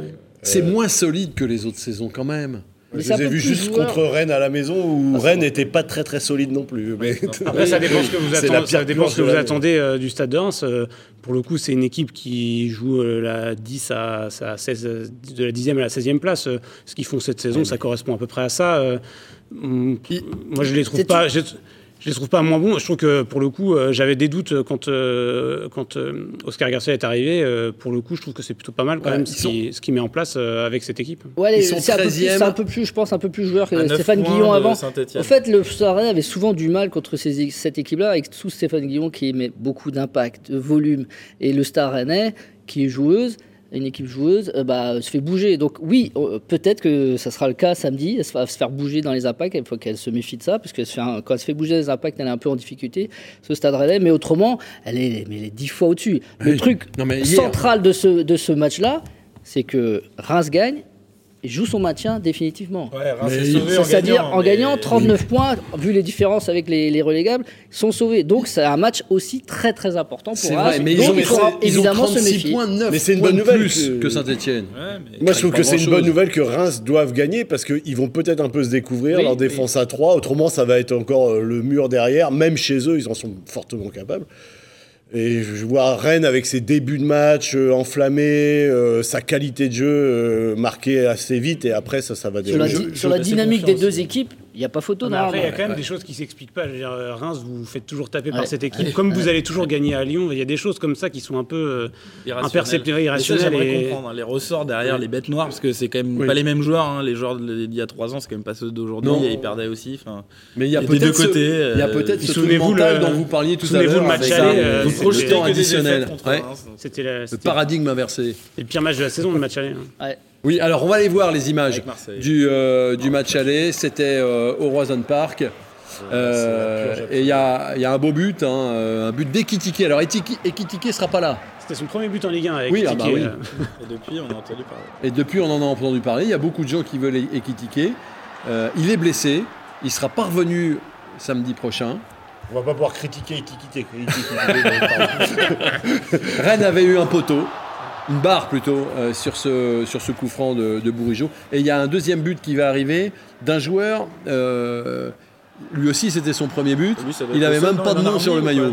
Speaker 1: C'est moins solide que les autres saisons quand même.
Speaker 4: Mais je les ai vus juste contre Rennes à la maison où ah, Rennes n'était pas très très solide non plus. Mais...
Speaker 5: Après, ça dépend ce que vous attendez, ça dépend ce que vous attendez euh, du Stade de Reims. Euh, pour le coup, c'est une équipe qui joue euh, la 10 à, à 16, de la 10e à la 16e place. ce qu'ils font cette saison, ça correspond à peu près à ça. moi, je les trouve pas je les trouve pas moins bons. Je trouve que pour le coup, euh, j'avais des doutes quand, euh, quand euh, Oscar Garcia est arrivé. pour le coup, je trouve que c'est plutôt pas mal quand même ce qu'il met en place avec cette équipe.
Speaker 2: Ouais, c'est un, un, peu plus, je pense, un peu plus joueur que Stéphane Guillon avant. En fait, le Stade avait souvent du mal contre ces, cette équipe-là, avec tout Stéphane Guillon qui met beaucoup d'impact, de volume, et le Stade Rennais qui est joueuse une équipe joueuse euh, bah, se fait bouger. Donc oui, euh, peut-être que ça sera le cas samedi. Elle va se faire bouger dans les impacts. Il faut qu'elle se méfie de ça, parce que quand elle se fait bouger dans les impacts, elle est un peu en difficulté. Ce stade Rennais, mais autrement, elle est, mais elle est dix fois au-dessus. Le truc central de ce, de ce match-là, c'est que Reims gagne joue son maintien définitivement. C'est-à-dire en, gagnant 39 points, vu les différences avec les, relégables, sont sauvés. Donc c'est un match aussi très très important pour Reims.
Speaker 1: Mais ils ont, évidemment se méfier. Points, 9
Speaker 4: mais c'est une bonne nouvelle
Speaker 1: plus que, Saint-Etienne.
Speaker 4: Moi je trouve que c'est une bonne nouvelle que Reims doivent gagner parce qu'ils vont peut-être un peu se découvrir leur défense à 3. Autrement ça va être encore euh, le mur derrière. Même chez eux, ils en sont fortement capables. Et je vois Rennes avec ses débuts de match euh, enflammés, euh, sa qualité de jeu euh, marquée assez vite, et après ça, ça va
Speaker 2: Sur la, sur la dynamique des deux équipes, Il n'y a pas photo, non
Speaker 5: après, il y a quand même des choses qui s'expliquent pas. Je veux dire, euh, Reims, vous vous faites toujours taper
Speaker 2: Ouais.
Speaker 5: par cette équipe. Comme vous allez toujours gagner à Lyon, il y a des choses comme ça qui sont un peu euh, imperceptibles, irrationnelles.
Speaker 3: j'aimerais
Speaker 5: Et...
Speaker 3: comprendre hein, les ressorts derrière les bêtes noires parce que c'est quand même
Speaker 1: Oui.
Speaker 3: pas les mêmes joueurs. hein, les joueurs d'il y a 3 ans, c'est quand même pas ceux d'aujourd'hui. Ils perdaient aussi. enfin,
Speaker 1: Mais il y a
Speaker 3: Et des deux
Speaker 1: peut-être ce,
Speaker 3: côtés,
Speaker 1: il y a
Speaker 3: euh,
Speaker 1: peut-être ce truc
Speaker 5: souvenez-vous
Speaker 1: mental
Speaker 5: le-
Speaker 1: dont vous parliez tout à
Speaker 5: souvenez-vous
Speaker 1: l'heure
Speaker 5: le match aller, euh,
Speaker 3: des défaites
Speaker 1: additionnel.
Speaker 3: contre
Speaker 1: Ouais.
Speaker 3: Reims, donc.
Speaker 5: C'était
Speaker 1: Le paradigme inversé.
Speaker 5: le pire match de la saison, le match aller.
Speaker 1: Oui, alors on va aller voir les images du, euh, du match aller. C'était euh, au Roison Park. Euh, et il y a, il y a un beau but, hein, un but d'Ekitike. Alors Ekitike Ekitike sera pas là.
Speaker 5: C'était son premier but en Ligue 1 avec
Speaker 1: Oui, ah bah oui.
Speaker 3: Et depuis, on a entendu parler.
Speaker 1: Et depuis, on en a entendu parler. Il y a beaucoup de gens qui veulent Ekitike. Euh, il est blessé. Il sera pas revenu samedi prochain.
Speaker 4: On va pas pouvoir critiquer Itikité.
Speaker 1: Rennes avait eu un poteau, une barre plutôt, euh, sur, ce, sur ce coup franc de, de. Et il y a un deuxième but qui va arriver d'un joueur. euh, lui aussi, c'était son premier but.
Speaker 3: Lui,
Speaker 1: Il
Speaker 3: être
Speaker 1: avait
Speaker 3: le seul,
Speaker 1: même pas de nom sur le maillot.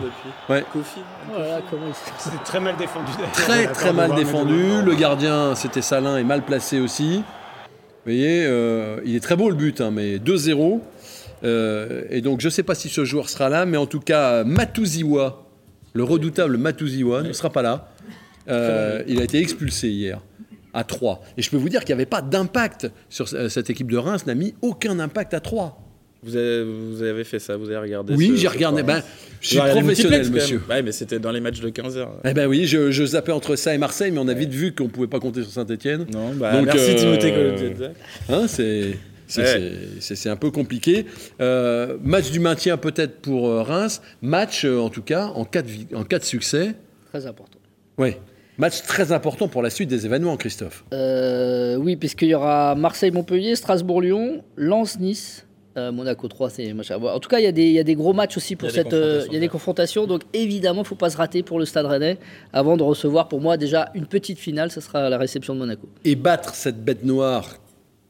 Speaker 1: Ouais.
Speaker 3: Kofi
Speaker 2: Oh il-
Speaker 5: C'était très mal défendu. d'ailleurs.
Speaker 1: Très très mal défendu. Le gardien, c'était Salin, est mal placé aussi. Vous voyez, euh, il est très beau le but, hein, mais 2-0. Euh, et donc, je ne sais pas si ce joueur sera là, mais en tout cas, Matuziwa, le redoutable Matuziwa, ne sera pas là. Euh, il a été expulsé hier à 3. Et je peux vous dire qu'il n'y avait pas d'impact sur ce- cette équipe de Reims, n'a mis aucun impact à 3.
Speaker 3: Vous avez, vous avez fait ça, vous avez regardé
Speaker 1: Oui, j'ai regardé. Ben, je suis professionnel, monsieur.
Speaker 3: Ouais, mais c'était dans les matchs de 15h.
Speaker 1: Eh ben oui, je, je zappais entre ça et Marseille, mais on a vite vu qu'on ne pouvait pas compter sur Saint-Etienne.
Speaker 3: Non, bah,
Speaker 1: Donc,
Speaker 3: merci
Speaker 1: euh,
Speaker 3: Timothée.
Speaker 1: Hein, c'est
Speaker 3: Ouais.
Speaker 1: un peu compliqué. Euh, match du maintien peut-être pour euh, Reims. Match, euh, en tout cas, en cas de, vi- en cas de succès.
Speaker 2: Très important.
Speaker 1: Oui. Match très important pour la suite des événements, Christophe.
Speaker 2: Euh, oui, puisqu'il y aura Marseille-Montpellier, Strasbourg-Lyon, Lens-Nice. euh, Monaco 3, c'est machin. Bon, En tout cas, il y, a des- il y a des gros matchs aussi pour
Speaker 3: Il y a des
Speaker 2: cette. euh,
Speaker 3: confrontations,
Speaker 2: Il y a des
Speaker 3: ouais.
Speaker 2: confrontations, donc évidemment, il ne faut pas se rater pour le Stade Rennais avant de recevoir pour moi déjà une petite finale. Ce sera la réception de Monaco.
Speaker 1: Et battre cette bête noire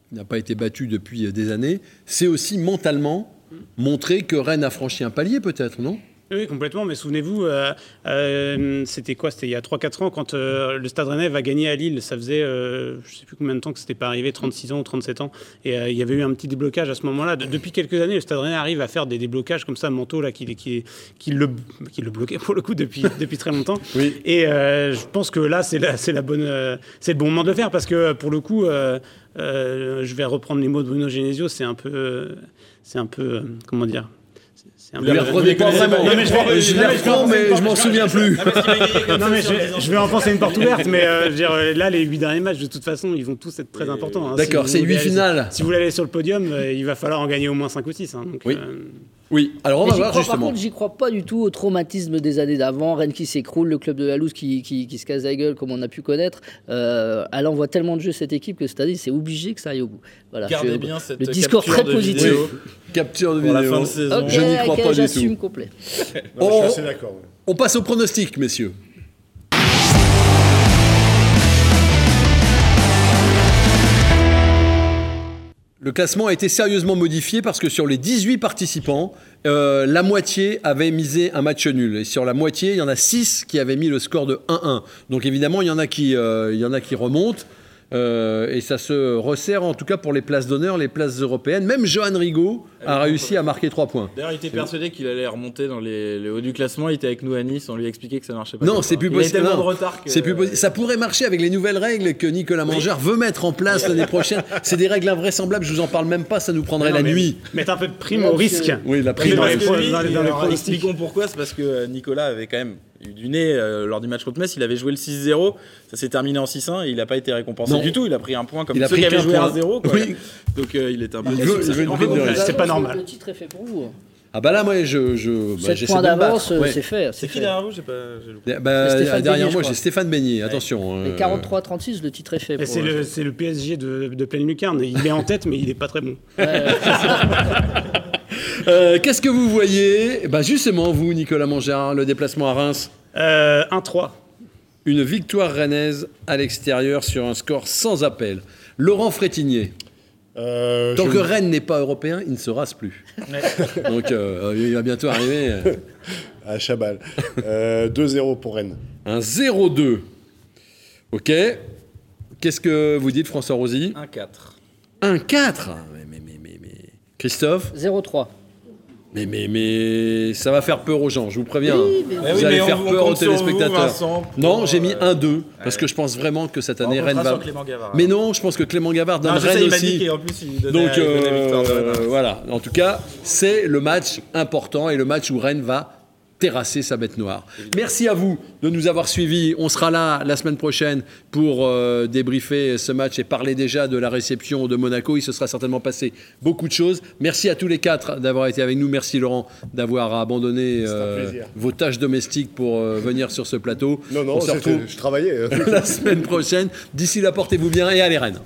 Speaker 1: qui n'a pas été battue depuis euh, des années, c'est aussi mentalement montrer que Rennes a franchi un palier, peut-être, non?
Speaker 5: Oui, complètement. Mais souvenez-vous, euh, euh, c'était quoi C'était il y a 3-4 ans quand euh, le Stade Rennais va gagner à Lille. Ça faisait, je sais plus combien de temps que c'était pas arrivé, 36 ans ou 37 ans. Et il y avait eu un petit déblocage à ce moment-là. De- depuis quelques années, le Stade Rennais arrive à faire des déblocages comme ça mentaux là, qui, qui, qui, le, qui le bloquaient pour le coup depuis, depuis très longtemps.
Speaker 1: Oui.
Speaker 5: Et je pense que là, c'est la, bonne, c'est le bon moment de le faire parce que pour le coup, je vais reprendre les mots de Bruno Genesio. C'est un peu, c'est un peu, comment dire. Un peu-. Non, mais je vais-
Speaker 1: je
Speaker 5: non,
Speaker 1: les
Speaker 5: mais je vais
Speaker 1: reprends,
Speaker 5: reprendre
Speaker 1: mais je m'en souviens plus.
Speaker 5: non mais je, vais- je vais une porte ouverte, mais euh, je veux dire, euh, là les huit derniers matchs de toute façon ils vont tous être très importants. hein.
Speaker 1: D'accord,
Speaker 5: Si
Speaker 1: c'est huit
Speaker 5: voulez aller-
Speaker 1: finales.
Speaker 5: Si vous voulez aller sur le podium, euh, il va falloir en gagner au moins 5 ou 6.
Speaker 1: Oui. Oui, alors on va
Speaker 2: j'y
Speaker 1: voir
Speaker 2: crois, par
Speaker 1: justement.
Speaker 2: contre, j'y crois pas du tout au traumatisme des années d'avant. Rennes qui s'écroule, le club de la Louse qui, qui, qui se casse la gueule, comme on a pu connaître. Euh, elle envoie tellement de jeux cette équipe que cette année, c'est obligé que ça aille au bout. Voilà,
Speaker 3: Gardez
Speaker 2: je-
Speaker 3: bien cette
Speaker 2: le discours
Speaker 3: capture
Speaker 2: très
Speaker 3: de
Speaker 2: positif.
Speaker 3: vidéo
Speaker 1: Capture de
Speaker 3: pour la
Speaker 1: vidéo.
Speaker 3: fin de saison.
Speaker 1: Je n'y crois pas du
Speaker 2: j'assume
Speaker 1: tout.
Speaker 2: complet.
Speaker 4: je suis
Speaker 1: On-
Speaker 4: assez d'accord. ouais.
Speaker 1: On passe au pronostic, messieurs. Le classement a été sérieusement modifié parce que sur les 18 participants, euh, la moitié avait misé un match nul. Et sur la moitié, il y en a 6 qui avaient mis le score de 1-1. Donc évidemment, il y en a qui, euh, il y en a qui remontent. Euh, et ça se resserre en tout cas pour les places d'honneur, les places européennes. Même Johan Rigaud a réussi à marquer 3 points.
Speaker 3: D'ailleurs, il était persuadé qu'il allait remonter dans les, les hauts du classement. Il était avec nous à Nice. On lui a expliqué que ça marchait pas.
Speaker 1: Non, c'est plus
Speaker 3: Il
Speaker 1: possible.
Speaker 3: avait tellement
Speaker 1: non.
Speaker 3: de retard que.
Speaker 1: C'est plus possible. Ça pourrait marcher avec les nouvelles règles que Nicolas Mangard veut mettre en place l'année prochaine. C'est des règles invraisemblables. Je vous en parle même pas. Ça nous prendrait
Speaker 5: Non,
Speaker 1: la
Speaker 5: mais-
Speaker 1: nuit.
Speaker 5: Mettre un peu de prime au risque.
Speaker 2: que-
Speaker 1: Oui, la prime.
Speaker 5: dans les dans dans
Speaker 3: expliquons pourquoi. C'est parce que euh, Nicolas avait quand même du nez euh, lors du match contre Metz. Il avait joué le 6-0. Ça s'est terminé en 6-1 et il n'a pas été récompensé
Speaker 1: Non.
Speaker 3: du tout. Il a pris un point comme
Speaker 1: Il
Speaker 3: ceux qui avaient joué
Speaker 1: point.
Speaker 3: à 0. quoi.
Speaker 1: Oui.
Speaker 3: Donc euh, il était un peu.
Speaker 5: C'est pas normal.
Speaker 2: Le titre est fait pour vous.
Speaker 1: Ah bah là, moi, je, je, bah,
Speaker 2: 7
Speaker 1: j'essaie
Speaker 2: points
Speaker 1: de me
Speaker 2: d'avance.
Speaker 1: Ouais.
Speaker 2: c'est fait.
Speaker 3: C'est qui derrière vous J'ai pas. j'ai loupé.
Speaker 1: Bah, derrière
Speaker 2: Beignet,
Speaker 1: moi, j'ai. Stéphane Beignet. Attention.
Speaker 2: Et
Speaker 1: euh,
Speaker 2: 43-36, le titre est fait.
Speaker 5: C'est le, PSG de, de pleine lucarne. Il est en tête, mais il est pas très bon.
Speaker 2: Ouais,
Speaker 1: euh, Qu'est-ce que vous voyez? Bah justement, vous, Nicolas Mangard, le déplacement à Reims.
Speaker 5: Euh, 1-3.
Speaker 1: Une victoire rennaise à l'extérieur sur un score sans appel. Laurent Frétinier.
Speaker 4: Euh,
Speaker 1: Tant
Speaker 4: je-
Speaker 1: que Rennes n'est pas européen, il ne se rase plus. Donc euh, il va bientôt arriver
Speaker 4: À Chabal. Euh, 2-0 pour Rennes.
Speaker 1: un 0-2. Ok. Qu'est-ce que vous dites, François Rosy?
Speaker 3: 1-4.
Speaker 1: 1-4 Ah, mais, mais, mais, mais, mais- Christophe
Speaker 2: 0-3.
Speaker 1: Mais, mais, mais ça va faire peur aux gens, je vous préviens.
Speaker 2: Oui, mais-
Speaker 1: Vous
Speaker 3: oui,
Speaker 1: allez
Speaker 3: mais
Speaker 1: faire
Speaker 3: on
Speaker 1: peur aux
Speaker 3: vous,
Speaker 1: téléspectateurs.
Speaker 3: Vincent, pour,
Speaker 1: non, j'ai mis
Speaker 3: euh,
Speaker 1: 1-2, parce que je pense vraiment que cette année,
Speaker 3: On
Speaker 1: Rennes va...
Speaker 3: Gavard.
Speaker 1: Mais non, je pense que Clément Gavard donne
Speaker 3: Non,
Speaker 1: Rennes aussi.
Speaker 3: qu'en plus, il
Speaker 1: Donc euh,
Speaker 3: victoire
Speaker 1: voilà, en tout cas, c'est le match important et le match où Rennes va terrasser sa bête noire. Merci à vous de nous avoir suivis. On sera là la semaine prochaine pour euh, débriefer ce match et parler déjà de la réception de Monaco. Il se sera certainement passé beaucoup de choses. Merci à tous les quatre d'avoir été avec nous. Merci Laurent d'avoir abandonné euh, vos tâches domestiques pour euh, venir sur ce plateau.
Speaker 4: Non, non,
Speaker 1: On se
Speaker 4: c'était-
Speaker 1: retrouve
Speaker 4: je travaillais.
Speaker 1: la semaine prochaine. D'ici là, portez-vous bien et allez Rennes.